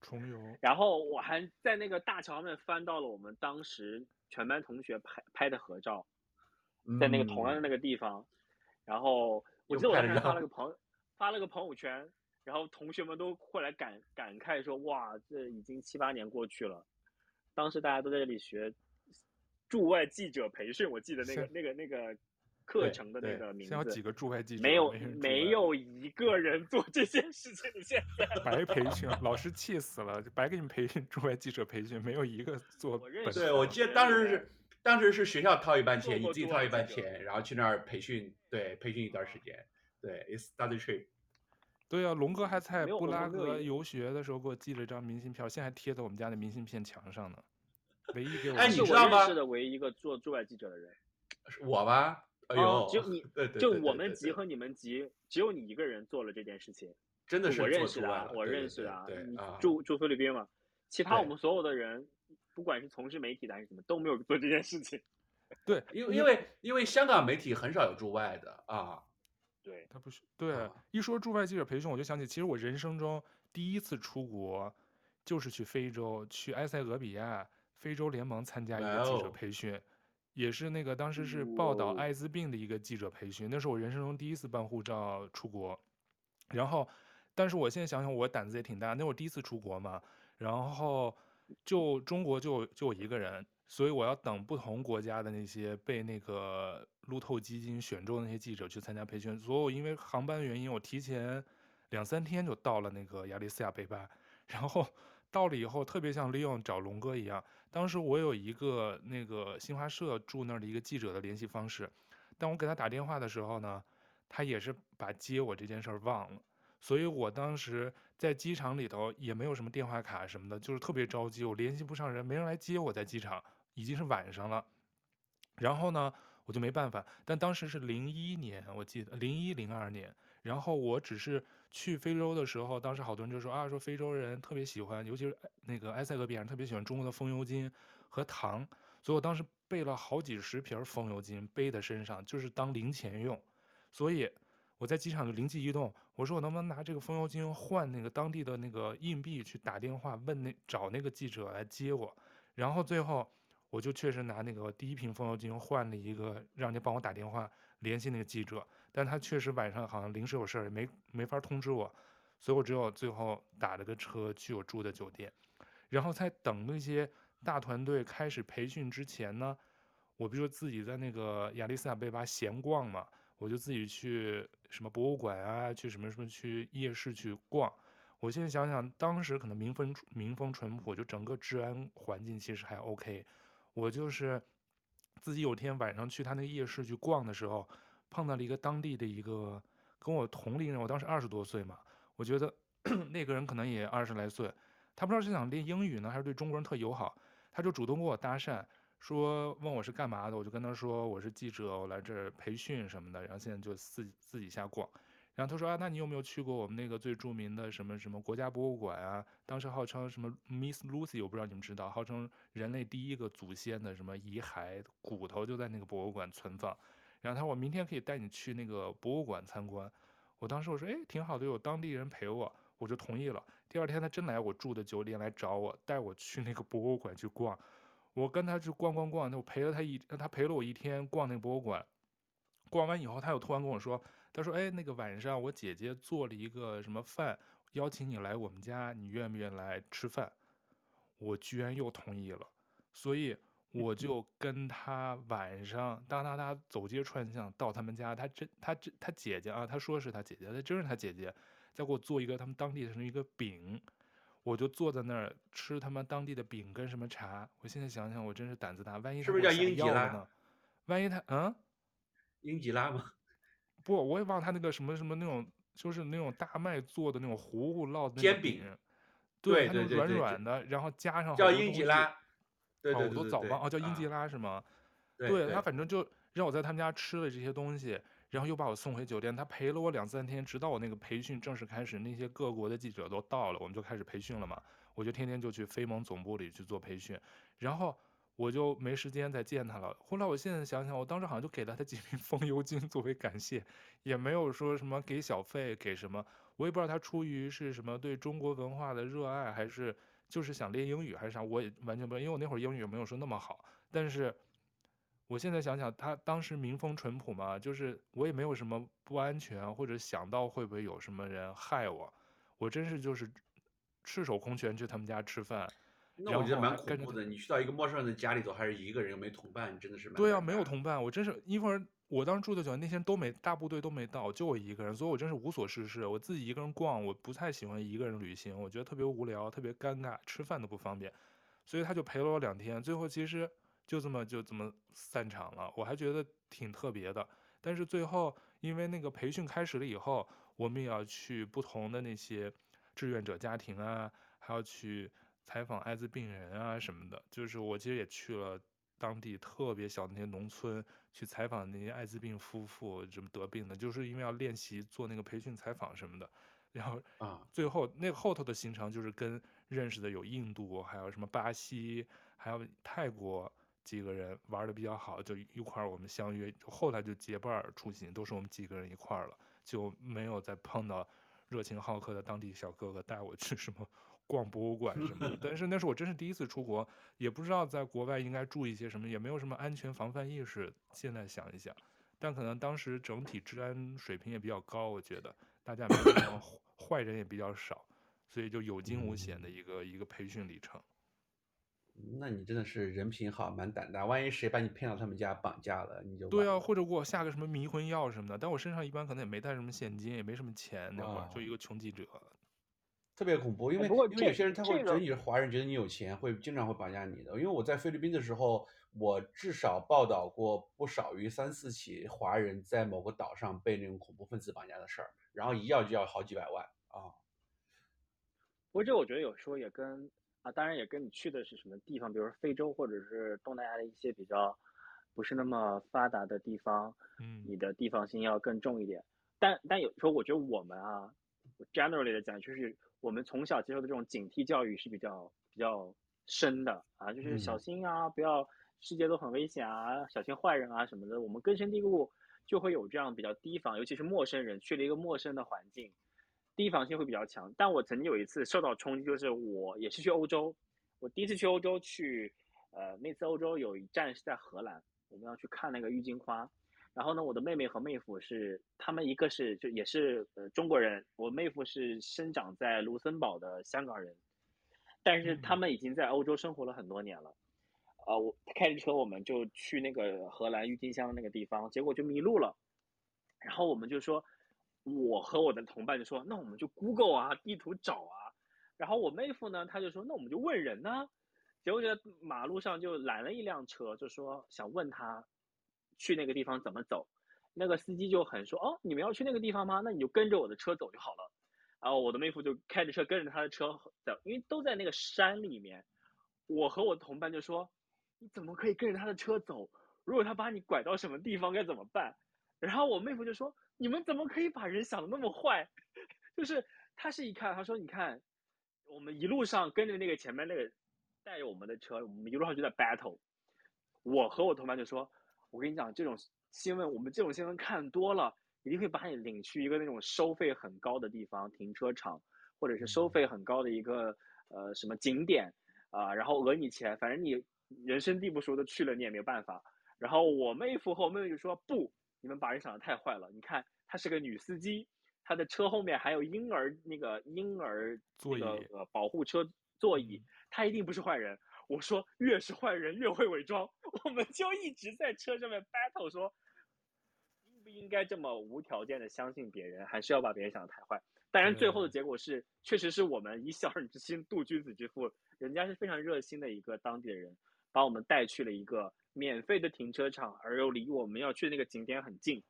重游，然后我还在那个大桥上面翻到了我们当时全班同学拍拍的合照，在那个同样的那个地方，然后。我记得我当时发了个朋发了个朋友圈，然后同学们都过来感感慨说：“哇，这已经七八年过去了。”当时大家都在这里学驻外记者培训，我记得那个那个那个课程的那个名字。有几个驻外记者？没有没有一个人做这件事情。现在白培训，老师气死了，就白给你们培训驻外记者培训，没有一个做。我认识。对，我记得当时是。当时是学校掏一半钱，你自己掏一半钱，然后去那儿培训，对，培训一段时间，对，it's study trip。对啊，龙哥还在布拉格游学的时候给我寄了一张明信片，现在还贴在我们家的明信片墙上呢。唯一给我，哎，你知道吗？是的唯一一个做驻外记者的人，是我吧？哎呦，就你，就我们级和你们级，只有你一个人做了这件事情，真的是我认识的，我认识的，你住住菲律宾嘛？其他我们所有的人。不管是从事媒体的还是什么，都没有做这件事情。对，因为因为因为香港媒体很少有驻外的啊。对，他不是对。啊、一说驻外记者培训，我就想起，其实我人生中第一次出国就是去非洲，去埃塞俄比亚非洲联盟参加一个记者培训，哦、也是那个当时是报道艾滋病的一个记者培训，哦、那是我人生中第一次办护照出国。然后，但是我现在想想，我胆子也挺大，那我第一次出国嘛，然后。就中国就就我一个人，所以我要等不同国家的那些被那个路透基金选中的那些记者去参加培训。所以我因为航班的原因，我提前两三天就到了那个亚利斯亚贝巴，然后到了以后，特别像利用找龙哥一样。当时我有一个那个新华社驻那儿的一个记者的联系方式，但我给他打电话的时候呢，他也是把接我这件事儿忘了。所以我当时在机场里头也没有什么电话卡什么的，就是特别着急，我联系不上人，没人来接我，在机场已经是晚上了。然后呢，我就没办法。但当时是零一年，我记得零一零二年。然后我只是去非洲的时候，当时好多人就说啊，说非洲人特别喜欢，尤其是那个埃塞俄比亚人特别喜欢中国的风油精和糖，所以我当时备了好几十瓶风油精背在身上，就是当零钱用，所以。我在机场就灵机一动，我说我能不能拿这个风油精换那个当地的那个硬币去打电话问那找那个记者来接我，然后最后我就确实拿那个第一瓶风油精换了一个让人家帮我打电话联系那个记者，但他确实晚上好像临时有事儿，没没法通知我，所以我只有最后打了个车去我住的酒店，然后在等那些大团队开始培训之前呢，我比如说自己在那个亚利斯亚贝巴闲逛嘛。我就自己去什么博物馆啊，去什么什么去夜市去逛。我现在想想，当时可能民风民风淳朴，就整个治安环境其实还 OK。我就是自己有天晚上去他那个夜市去逛的时候，碰到了一个当地的一个跟我同龄人，我当时二十多岁嘛，我觉得 那个人可能也二十来岁，他不知道是想练英语呢，还是对中国人特友好，他就主动跟我搭讪。说问我是干嘛的，我就跟他说我是记者，我来这儿培训什么的。然后现在就自己自己瞎逛。然后他说啊，那你有没有去过我们那个最著名的什么什么国家博物馆啊？当时号称什么 Miss Lucy，我不知道你们知道，号称人类第一个祖先的什么遗骸骨头就在那个博物馆存放。然后他说我明天可以带你去那个博物馆参观。我当时我说哎，挺好的，有当地人陪我，我就同意了。第二天他真来我住的酒店来找我，带我去那个博物馆去逛。我跟他去逛逛逛，那我陪了他一，他陪了我一天逛那个博物馆。逛完以后，他又突然跟我说：“他说，哎，那个晚上我姐姐做了一个什么饭，邀请你来我们家，你愿不愿意来吃饭？”我居然又同意了，所以我就跟他晚上哒哒哒走街串巷到他们家。他真他真他姐姐啊，他说是他姐姐，他真是他姐姐，在给我做一个他们当地的一个饼。我就坐在那儿吃他妈当地的饼跟什么茶。我现在想想，我真是胆子大。万一是不是叫英吉拉呢？万一他嗯，英吉拉吗？不，我也忘他那个什么什么那种，就是那种大麦做的那种糊糊烙的煎饼。对，对，对，软软的，然后加上叫英吉拉。对对对，我都早忘哦，叫英吉拉是吗？对，对，他反正就让我在他们家吃了这些东西。然后又把我送回酒店，他陪了我两三天，直到我那个培训正式开始，那些各国的记者都到了，我们就开始培训了嘛。我就天天就去非盟总部里去做培训，然后我就没时间再见他了。后来我现在想想，我当时好像就给了他几瓶 风油精作为感谢，也没有说什么给小费给什么，我也不知道他出于是什么对中国文化的热爱，还是就是想练英语还是啥，我也完全不知道，因为我那会儿英语也没有说那么好，但是。我现在想想，他当时民风淳朴嘛，就是我也没有什么不安全，或者想到会不会有什么人害我，我真是就是赤手空拳去他们家吃饭。那我觉得蛮恐怖的，你去到一个陌生人的家里头，还是一个人又没同伴，你真的是蛮。对啊，没有同伴，我真是一会儿我当时住的酒店那天都没大部队都没到，就我一个人，所以我真是无所事事，我自己一个人逛，我不太喜欢一个人旅行，我觉得特别无聊，特别尴尬，吃饭都不方便，所以他就陪了我两天，最后其实。就这么就这么散场了，我还觉得挺特别的。但是最后，因为那个培训开始了以后，我们也要去不同的那些志愿者家庭啊，还要去采访艾滋病人啊什么的。就是我其实也去了当地特别小的那些农村，去采访那些艾滋病夫妇，什么得病的，就是因为要练习做那个培训采访什么的。然后啊，最后那个后头的行程就是跟认识的有印度，还有什么巴西，还有泰国。几个人玩的比较好，就一块儿我们相约，后来就结伴出行，都是我们几个人一块儿了，就没有再碰到热情好客的当地小哥哥带我去什么 逛博物馆什么的。但是那是我真是第一次出国，也不知道在国外应该注意些什么，也没有什么安全防范意识。现在想一想，但可能当时整体治安水平也比较高，我觉得大家没有 坏人也比较少，所以就有惊无险的一个一个培训里程。那你真的是人品好，蛮胆大。万一谁把你骗到他们家绑架了，你就对啊，或者给我下个什么迷魂药什么的。但我身上一般可能也没带什么现金，也没什么钱，那会儿、哦、就一个穷记者，特别恐怖。因为、哎、因为有些人他会觉得你是华人，觉得你有钱，会经常会绑架你的。因为我在菲律宾的时候，我至少报道过不少于三四起华人在某个岛上被那种恐怖分子绑架的事儿，然后一要就要好几百万啊。不过这我觉得有时候也跟。啊，当然也跟你去的是什么地方，比如说非洲或者是东南亚的一些比较不是那么发达的地方，嗯，你的地方性要更重一点。但但有时候我觉得我们啊，generally 的讲，就是我们从小接受的这种警惕教育是比较比较深的啊，就是小心啊，嗯、不要世界都很危险啊，小心坏人啊什么的。我们根深蒂固就会有这样比较提防，尤其是陌生人去了一个陌生的环境。提防性会比较强，但我曾经有一次受到冲击，就是我也是去欧洲，我第一次去欧洲去，呃，那次欧洲有一站是在荷兰，我们要去看那个郁金花，然后呢，我的妹妹和妹夫是，他们一个是就也是呃中国人，我妹夫是生长在卢森堡的香港人，但是他们已经在欧洲生活了很多年了，呃，我开着车我们就去那个荷兰郁金香那个地方，结果就迷路了，然后我们就说。我和我的同伴就说：“那我们就 Google 啊，地图找啊。”然后我妹夫呢，他就说：“那我们就问人呢。”结果在马路上就拦了一辆车，就说想问他去那个地方怎么走。那个司机就很说：“哦，你们要去那个地方吗？那你就跟着我的车走就好了。”然后我的妹夫就开着车跟着他的车走，因为都在那个山里面。我和我的同伴就说：“你怎么可以跟着他的车走？如果他把你拐到什么地方该怎么办？”然后我妹夫就说。你们怎么可以把人想的那么坏？就是他是一看，他说：“你看，我们一路上跟着那个前面那个带着我们的车，我们一路上就在 battle。”我和我同伴就说：“我跟你讲，这种新闻，我们这种新闻看多了，一定会把你领去一个那种收费很高的地方，停车场，或者是收费很高的一个呃什么景点啊，然后讹你钱，反正你人生地不熟的去了，你也没有办法。”然后我妹夫和我妹妹就说：“不。”你们把人想的太坏了！你看，她是个女司机，她的车后面还有婴儿那个婴儿那个呃保护车座椅，她一定不是坏人。我说，越是坏人越会伪装，我们就一直在车上面 battle 说，应不应该这么无条件的相信别人，还是要把别人想的太坏？当然，最后的结果是，确实是我们以小人之心度君子之腹，人家是非常热心的一个当地的人，把我们带去了一个。免费的停车场，而又离我们要去的那个景点很近，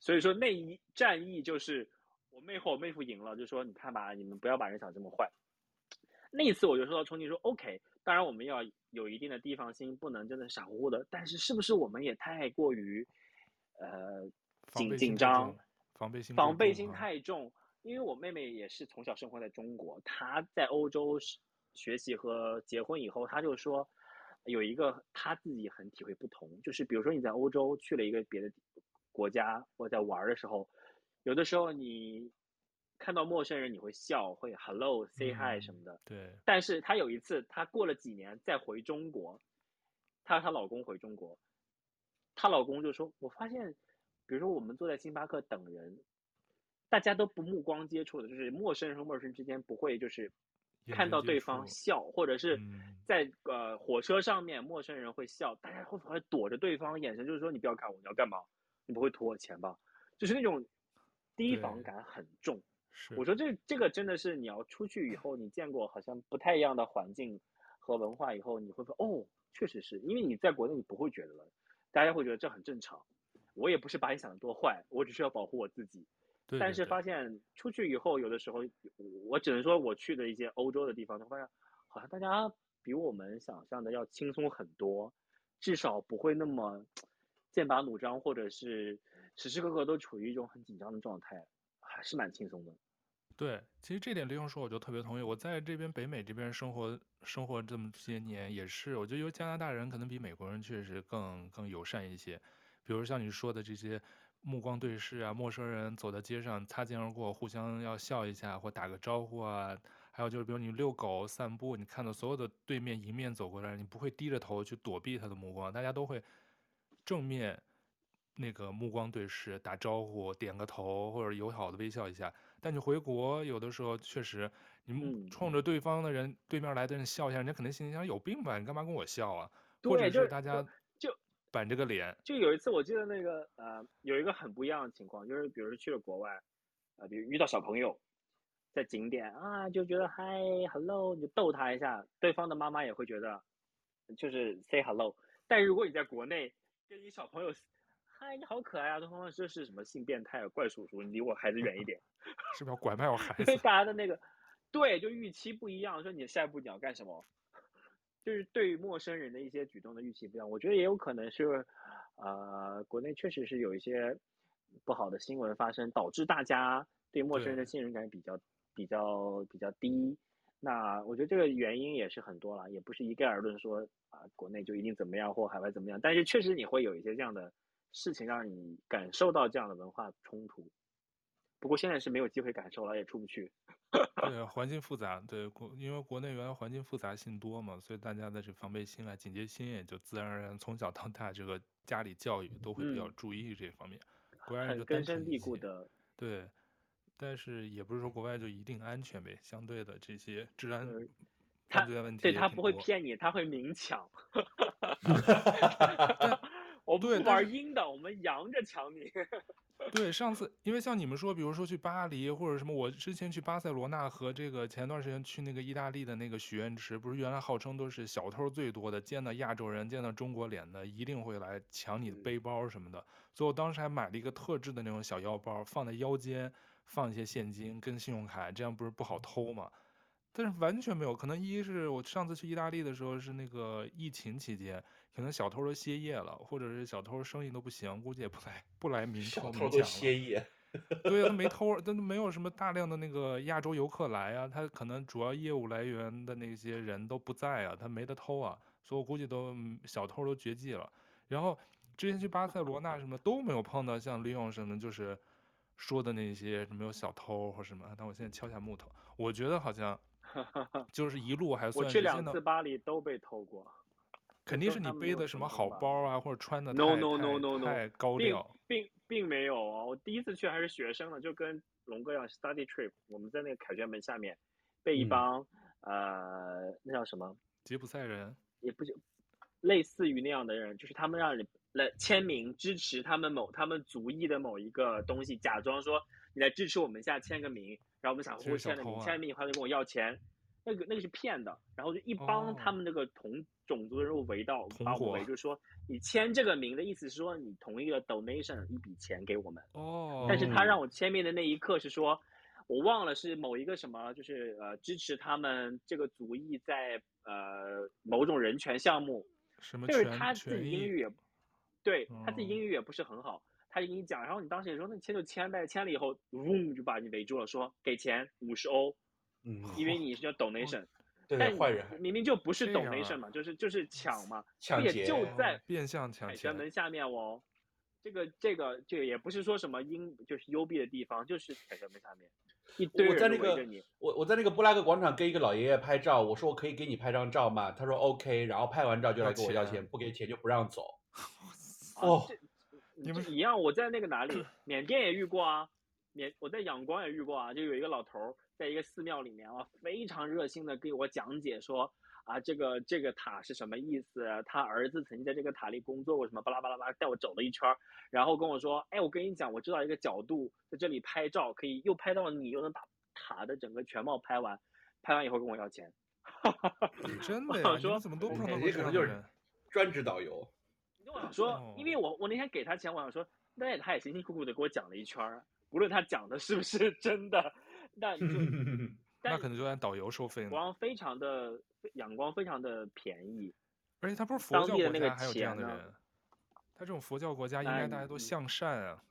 所以说那一战役就是我妹和我妹夫赢了，就说你看吧，你们不要把人想这么坏。那一次我就受到冲击，说 OK，当然我们要有一定的地方心，不能真的傻乎乎的，但是是不是我们也太过于呃紧紧张，防备心防备心太重？因为我妹妹也是从小生活在中国，她在欧洲学习和结婚以后，她就说。有一个他自己很体会不同，就是比如说你在欧洲去了一个别的国家，或者在玩的时候，有的时候你看到陌生人你会笑，会 hello say hi 什么的。嗯、对。但是她有一次，她过了几年再回中国，她和她老公回中国，她老公就说：“我发现，比如说我们坐在星巴克等人，大家都不目光接触的，就是陌生人和陌生人之间不会就是。”看到对方笑，或者是在呃火车上面，陌生人会笑，大家会不会躲着对方眼神，就是说你不要看我，你要干嘛？你不会图我钱吧？就是那种提防感很重。我说这这个真的是你要出去以后，你见过好像不太一样的环境和文化以后，你会说哦，确实是因为你在国内你不会觉得了，大家会觉得这很正常。我也不是把你想的多坏，我只是要保护我自己。对对对，但是发现出去以后，有的时候我只能说我去的一些欧洲的地方，就发现好像大家比我们想象的要轻松很多，至少不会那么剑拔弩张，或者是时时刻刻都处于一种很紧张的状态，还是蛮轻松的。对，其实这点刘勇说，我就特别同意。我在这边北美这边生活生活这么些年，也是我觉得，由加拿大人可能比美国人确实更更友善一些，比如像你说的这些。目光对视啊，陌生人走在街上擦肩而过，互相要笑一下或打个招呼啊。还有就是，比如你遛狗散步，你看到所有的对面迎面走过来，你不会低着头去躲避他的目光，大家都会正面那个目光对视，打招呼，点个头或者友好的微笑一下。但你回国，有的时候确实你们冲着对方的人、嗯、对面来的人笑一下，人家肯定心里想有病吧？你干嘛跟我笑啊？或者是大家就板着个脸。就有一次我记得那个呃，有一个很不一样的情况，就是比如说去了国外，啊、呃，比如遇到小朋友在景点啊，就觉得嗨，hello，你就逗他一下，对方的妈妈也会觉得就是 say hello。但如果你在国内跟你小朋友。嗨，你好可爱啊！对方说是什么性变态、怪叔叔，你离我孩子远一点，是不是要拐卖我孩子？因为大家的那个，对，就预期不一样。说你下一步你要干什么？就是对于陌生人的一些举动的预期不一样。我觉得也有可能是，呃，国内确实是有一些不好的新闻发生，导致大家对陌生人的信任感比较、比较、比较低。那我觉得这个原因也是很多了，也不是一概而论说啊、呃，国内就一定怎么样或海外怎么样。但是确实你会有一些这样的。事情让你感受到这样的文化冲突，不过现在是没有机会感受了，也出不去。对，环境复杂，对国，因为国内原来环境复杂性多嘛，所以大家的这防备心啊、警戒心也就自然而然从小到大，这个家里教育都会比较注意这方面。嗯、国外就根深蒂固的。对，但是也不是说国外就一定安全呗，相对的这些治安犯罪问题，对他不会骗你，他会明抢。哦，不玩阴的，我们阳着抢你。对，上次因为像你们说，比如说去巴黎或者什么，我之前去巴塞罗那和这个前段时间去那个意大利的那个许愿池，不是原来号称都是小偷最多的，见到亚洲人、见到中国脸的，一定会来抢你的背包什么的。所以我当时还买了一个特制的那种小腰包，放在腰间，放一些现金跟信用卡，这样不是不好偷吗？但是完全没有，可能一是我上次去意大利的时候是那个疫情期间。可能小偷都歇业了，或者是小偷生意都不行，估计也不来不来明抢了。小偷都歇业，对啊，他没 偷，他都没有什么大量的那个亚洲游客来啊，他可能主要业务来源的那些人都不在啊，他没得偷啊，所以我估计都小偷都绝迹了。然后之前去巴塞罗那什么都没有碰到像利用什么就是说的那些什么有小偷或什么，但我现在敲下木头，我觉得好像 就是一路还算。我去两次巴黎都被偷过。肯定是你背的什么好包啊，或者穿的太 no no no no no 太高调，并并并没有啊！我第一次去还是学生呢，就跟龙哥一样 study trip，我们在那个凯旋门下面被一帮、嗯、呃那叫什么？吉普赛人，也不就类似于那样的人，就是他们让你来签名支持他们某他们族裔的某一个东西，假装说你来支持我们，一下签个名，然后我们想互签了名，签了名以后就跟我要钱。那个那个是骗的，然后就一帮他们那个同种族的人物围到把我围，就是说你签这个名的意思是说你同意了 donation 一笔钱给我们。哦。但是他让我签名的那一刻是说，我忘了是某一个什么，就是呃支持他们这个族裔在呃某种人权项目。什么？就是他自己英语也，对他自己英语也不是很好，他就跟你讲，然后你当时也说那签就签呗，签了以后，嗡就把你围住了，说给钱五十欧。嗯，因为 你是叫 donation，、哦、但坏人明明就不是 donation 嘛，就是就是抢嘛，抢劫，就在变相抢。凯旋门下面哦，这个这个这个也不是说什么阴就是幽闭的地方，就是凯旋门下面一堆人围着你。我在那个我我在那个布拉格广场跟一个老爷爷拍照，我说我可以给你拍张照吗？他说 OK，然后拍完照就来跟我要钱，不给钱就不让走。哦，你们一样，我在那个哪里，缅甸也遇过啊，缅我在仰光也遇过啊，就有一个老头儿。在一个寺庙里面啊，非常热心的给我讲解说啊，这个这个塔是什么意思？他儿子曾经在这个塔里工作过，什么巴拉巴拉巴拉，带我走了一圈，然后跟我说，哎，我跟你讲，我知道一个角度，在这里拍照可以又拍到你，又能把塔的整个全貌拍完，拍完以后跟我要钱。真的呀？说怎么都碰到过这样的人？专职导游。我想说，因为我我那天给他钱，我想说，那他也辛辛苦苦的给我讲了一圈，无论他讲的是不是真的。那 就那可能就按导游收费呢。光非常的阳光，非常的便宜，而且他不是佛教国家，还有这样的人。他这种佛教国家应该大家都向善啊。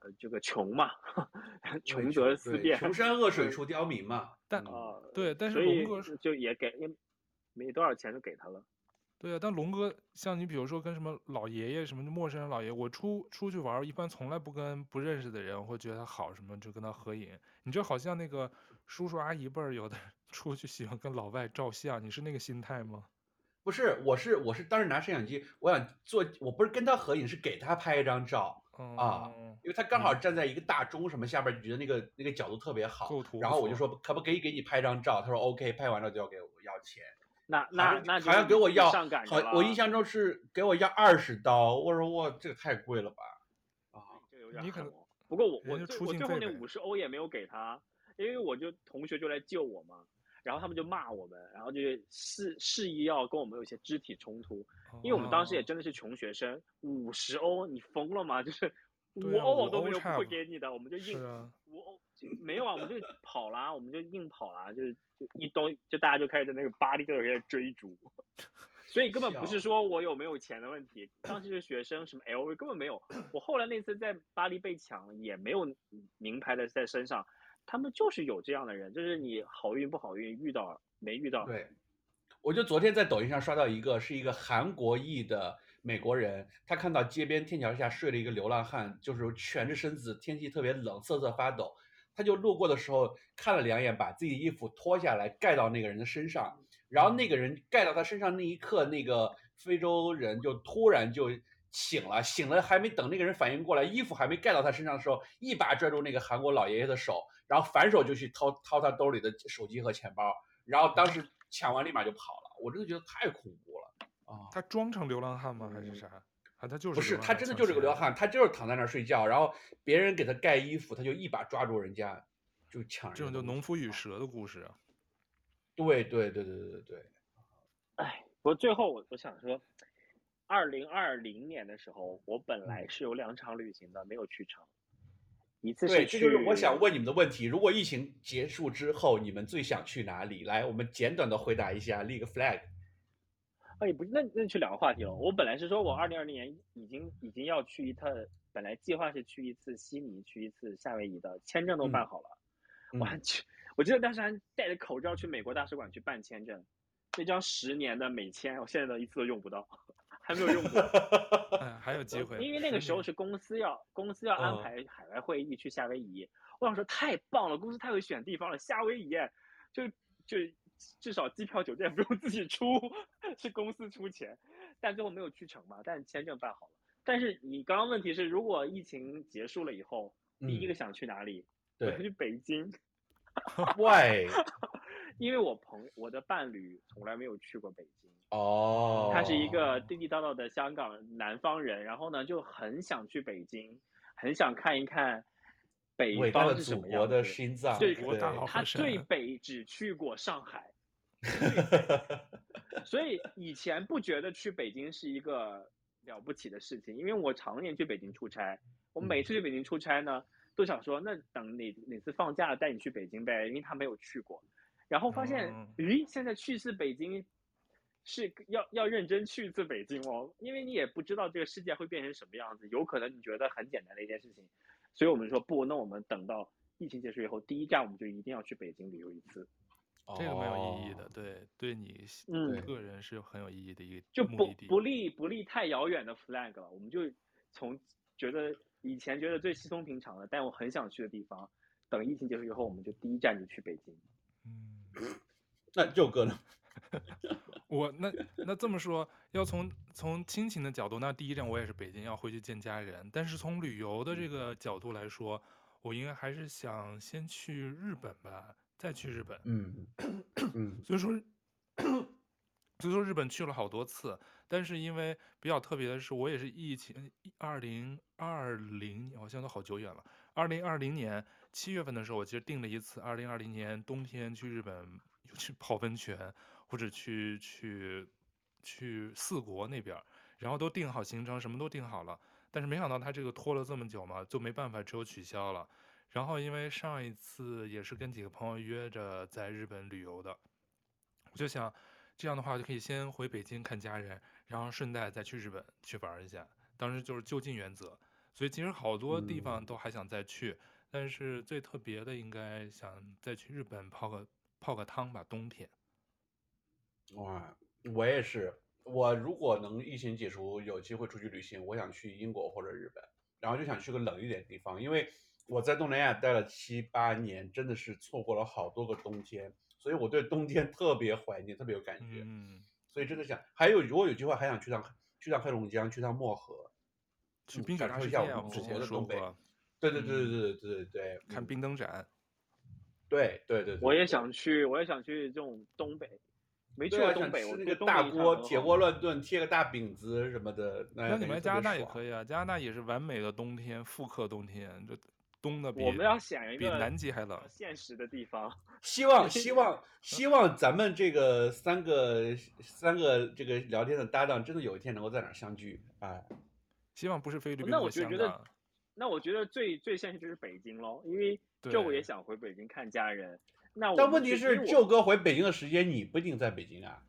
呃，这个穷嘛，穷则思变，穷山恶水出刁民嘛。但啊，对，但是龙哥就也给，也没多少钱就给他了。对啊，但龙哥像你，比如说跟什么老爷爷什么陌生人老爷爷，我出出去玩，一般从来不跟不认识的人，会觉得他好什么就跟他合影。你这好像那个叔叔阿姨辈儿，有的 出去喜欢跟老外照相，你是那个心态吗？不是，我是我是当时拿摄像机，我想做，我不是跟他合影，是给他拍一张照。啊，因为他刚好站在一个大钟什么下边，你觉得那个那个角度特别好。然后我就说，可不可以给你拍张照？他说 OK，拍完照就要给我要钱。那那那好像给我要，好，我印象中是给我要二十刀。我说哇，这个太贵了吧？啊，这有点。你可能不过我我我最后那五十欧也没有给他，因为我就同学就来救我嘛。然后他们就骂我们，然后就示示意要跟我们有一些肢体冲突，因为我们当时也真的是穷学生，五十欧你疯了吗？就是五欧我都没有不会给你的，我们就硬五欧没有啊，我们就跑啦，我们就硬跑啦，就是就一东就大家就开始在那个巴黎就开始追逐，所以根本不是说我有没有钱的问题，当时是学生什么 LV 根本没有，我后来那次在巴黎被抢也没有名牌的在身上。他们就是有这样的人，就是你好运不好运，遇到没遇到？对，我就昨天在抖音上刷到一个，是一个韩国裔的美国人，他看到街边天桥下睡了一个流浪汉，就是蜷着身子，天气特别冷，瑟瑟发抖，他就路过的时候看了两眼，把自己衣服脱下来盖到那个人的身上，然后那个人盖到他身上那一刻，那个非洲人就突然就。醒了，醒了，还没等那个人反应过来，衣服还没盖到他身上的时候，一把拽住那个韩国老爷爷的手，然后反手就去掏掏他兜里的手机和钱包，然后当时抢完立马就跑了。我真的觉得太恐怖了啊！他装成流浪汉吗？还是啥？啊，他就是不是他真的就是个流浪汉，他就是躺在那儿睡觉，然后别人给他盖衣服，他就一把抓住人家就抢人。这种就农夫与蛇的故事啊！对对对对对对对。哎，不过最后我我想说。二零二零年的时候，我本来是有两场旅行的，没有去成。一次是去，对，这就是我想问你们的问题。如果疫情结束之后，你们最想去哪里？来，我们简短的回答一下，立个 flag。哎，不，那那去两个话题了。我本来是说我二零二零年已经已经要去一趟，本来计划是去一次悉尼，去一次夏威夷的，签证都办好了。嗯、我还去，我记得当时还戴着口罩去美国大使馆去办签证，那张十年的美签，我现在都一次都用不到。还没有用过，嗯，还有机会。因为那个时候是公司要公司要安排海外会议去夏威夷，我想说太棒了，公司太会选地方了，夏威夷就就至少机票酒店 不用自己出，是公司出钱，但最后没有去成嘛，但签证办好了。但是你刚刚问题是，如果疫情结束了以后，第一个想去哪里？对，我去北京。Why？因为我朋我的伴侣从来没有去过北京。哦，他是一个地地道道的香港南方人，然后呢就很想去北京，很想看一看北方是什么样的心脏。对，他最北只去过上海，所以以前不觉得去北京是一个了不起的事情，因为我常年去北京出差，我每次去北京出差呢，都想说那等哪哪次放假带你去北京呗，因为他没有去过，然后发现，咦，现在去一次北京。是要要认真去一次北京哦，因为你也不知道这个世界会变成什么样子，有可能你觉得很简单的一件事情，所以我们说不，那我们等到疫情结束以后，第一站我们就一定要去北京旅游一次。这个没有意义的，对，对你嗯个人是很有意义的一个就不不立不立太遥远的 flag 了，我们就从觉得以前觉得最稀松平常的，但我很想去的地方，等疫情结束以后，我们就第一站就去北京。嗯，那就哥呢？我那那这么说，要从从亲情的角度，那第一站我也是北京，要回去见家人。但是从旅游的这个角度来说，我应该还是想先去日本吧，再去日本。嗯嗯。所以说，所以说日本去了好多次，但是因为比较特别的是，我也是疫情二零二零，好像都好久远了。二零二零年七月份的时候，我其实订了一次二零二零年冬天去日本。去泡温泉，或者去去去四国那边，然后都定好行程，什么都定好了。但是没想到他这个拖了这么久嘛，就没办法，只有取消了。然后因为上一次也是跟几个朋友约着在日本旅游的，我就想这样的话就可以先回北京看家人，然后顺带再去日本去玩一下。当时就是就近原则，所以其实好多地方都还想再去，嗯、但是最特别的应该想再去日本泡个。泡个汤吧，冬天。哇，我也是。我如果能疫情解除，有机会出去旅行，我想去英国或者日本，然后就想去个冷一点的地方，因为我在东南亚待了七八年，真的是错过了好多个冬天，所以我对冬天特别怀念，特别有感觉。嗯，所以真的想，还有如果有机会，还想去趟去趟黑龙江，去趟漠河。去冰雪大世界，我们之前的东北。对对对对对对对对，看冰灯展。对对对，我也想去，我也想去这种东北。没去过东北，我那个大锅铁锅乱炖，贴个大饼子什么的。那你们加拿大也可以啊，加拿大也是完美的冬天，复刻冬天，这冬的比我们要选一个比南极还冷。现实的地方，希望 希望希望咱们这个三个三个这个聊天的搭档，真的有一天能够在哪儿相聚。哎，希望不是菲律宾。那我就觉得，那我觉得最最现实就是北京喽，因为这我也想回北京看家人。那但问题是，舅哥回北京的时间你不一定在北京啊。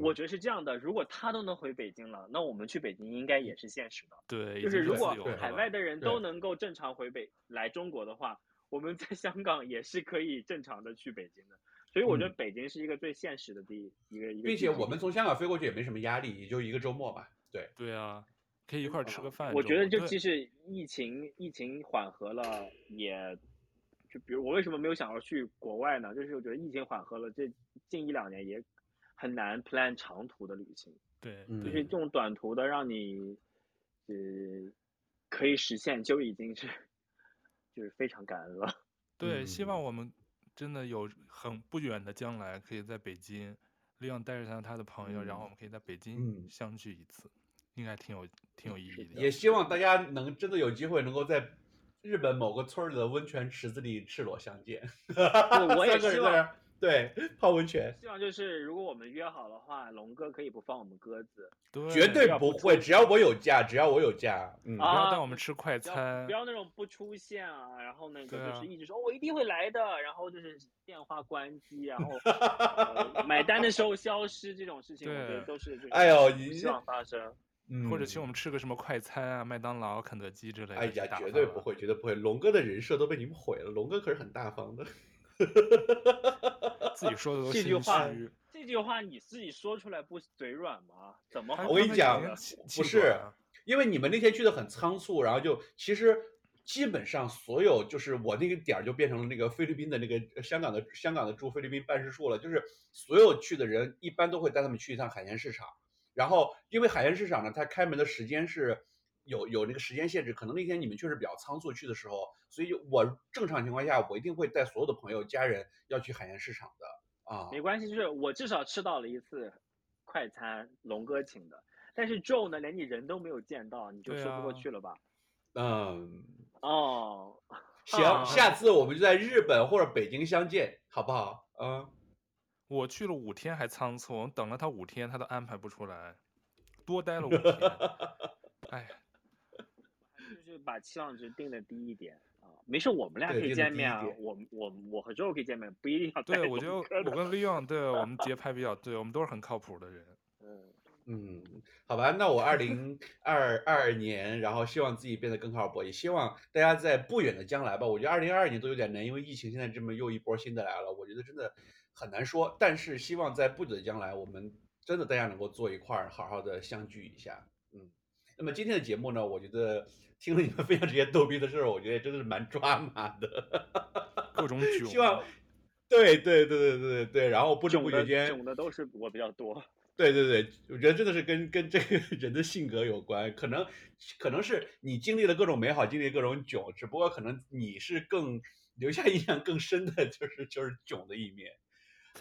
我觉得是这样的，如果他都能回北京了，那我们去北京应该也是现实的。对，就是如果海外的人都能够正常回北来中国的话，我们在香港也是可以正常的去北京的。所以我觉得北京是一个最现实的地一个一个。并且我们从香港飞过去也没什么压力，也就一个周末吧。对对啊，可以一块吃个饭。我觉得就即使疫情疫情缓和了，也。就比如我为什么没有想要去国外呢？就是我觉得疫情缓和了，这近一两年也很难 plan 长途的旅行。对，就是这种短途的，让你呃可以实现，就已经是就是非常感恩了。对，希望我们真的有很不远的将来，可以在北京，利用带着他他的朋友，嗯，然后我们可以在北京相聚一次，嗯，应该挺有挺有意义的。也希望大家能真的有机会能够在。日本某个村里的温泉池子里赤裸相见，我 也希望对泡温泉。希望就是如果我们约好的话，龙哥可以不放我们鸽子，对，绝对不会，只要我有假，只要我有假，嗯，不要带我们吃快餐，不要那种不出现啊，然后那个就是一直说我一定会来的，然后就是电话关机，然后、呃、买单的时候消失这种事情，我觉得都是哎呦，不希望发生。嗯，或者请我们吃个什么快餐啊，麦当劳、肯德基之类的。哎呀，绝对不会，绝对不会。龙哥的人设都被你们毁了。龙哥可是很大方的，自己说的都 这句话，这句话你自己说出来不嘴软吗？怎么？我跟你讲，不是，因为你们那天去的很仓促，然后就其实基本上所有就是我那个点儿就变成了那个菲律宾的那个香港的香港的驻菲律宾办事处了，就是所有去的人一般都会带他们去一趟海鲜市场。然后，因为海鲜市场呢，它开门的时间是有有那个时间限制，可能那天你们确实比较仓促去的时候，所以我正常情况下，我一定会带所有的朋友、家人要去海鲜市场的啊。没关系，就是我至少吃到了一次快餐，龙哥请的。但是 Joe 呢，连你人都没有见到，你就说不过去了吧？啊、嗯，哦，行、啊，下次我们就在日本或者北京相见，好不好？嗯。我去了五天还仓促，我等了他五天，他都安排不出来，多待了五天。哎，就是把期望值定的低一点啊，没事，我们俩可以见面啊。我我我和周可以见面，不一定要。对，我觉得我跟 Leon 对我们 节拍比较对，我们都是很靠谱的人。嗯嗯，好吧，那我二零二二年，然后希望自己变得更靠谱，也希望大家在不远的将来吧。我觉得二零二二年都有点难，因为疫情现在这么又一波新的来了，我觉得真的。很难说，但是希望在不久的将来，我们真的大家能够坐一块儿，好好的相聚一下。嗯，那么今天的节目呢，我觉得听了你们分享这些逗逼的事儿，我觉得真的是蛮抓马的，各种囧。希望，对对对对对对对，然后不知不觉间囧的都是我比较多。对对对，我觉得真的是跟跟这个人的性格有关，可能可能是你经历了各种美好，经历各种囧，只不过可能你是更留下印象更深的，就是就是囧的一面。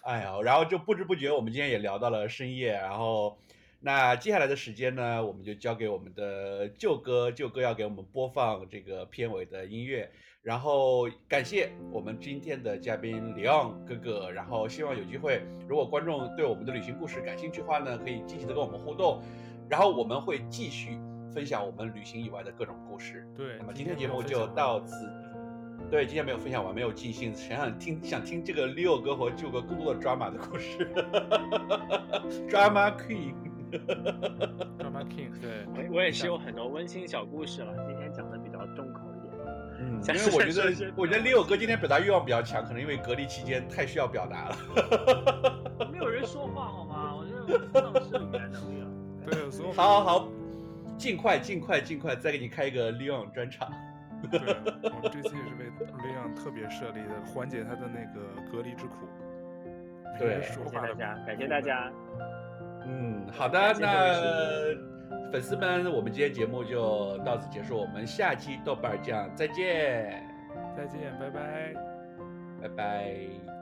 哎呀，然后就不知不觉，我们今天也聊到了深夜。然后，那接下来的时间呢，我们就交给我们的舅哥，舅哥要给我们播放这个片尾的音乐。然后，感谢我们今天的嘉宾李昂哥哥。然后，希望有机会，如果观众对我们的旅行故事感兴趣的话呢，可以积极的跟我们互动。然后，我们会继续分享我们旅行以外的各种故事。对，那么今天节目就到此。对，今天没有分享完，没有尽兴，想想听，想听这个 Leo 哥和舅哥更多的 drama 的故事，drama queen，drama king，对，我我也是有很多温馨小故事了，今天讲的比较重口一点。嗯，因为我觉得，我觉得 Leo 哥今天表达欲望比较强，可能因为隔离期间太需要表达了。没有人说话好吗？我觉得丧失语言能力了。对，所以好好好，尽快尽快尽快再给你开一个 Leon 专场。对，我们这次也是为 Leon 特别设立的，缓解他的那个隔离之苦。对，感谢大家，感谢大家。嗯，好的，那粉丝们，我们今天节目就到此结束，我们下期豆瓣酱再见，再见，拜拜，拜拜。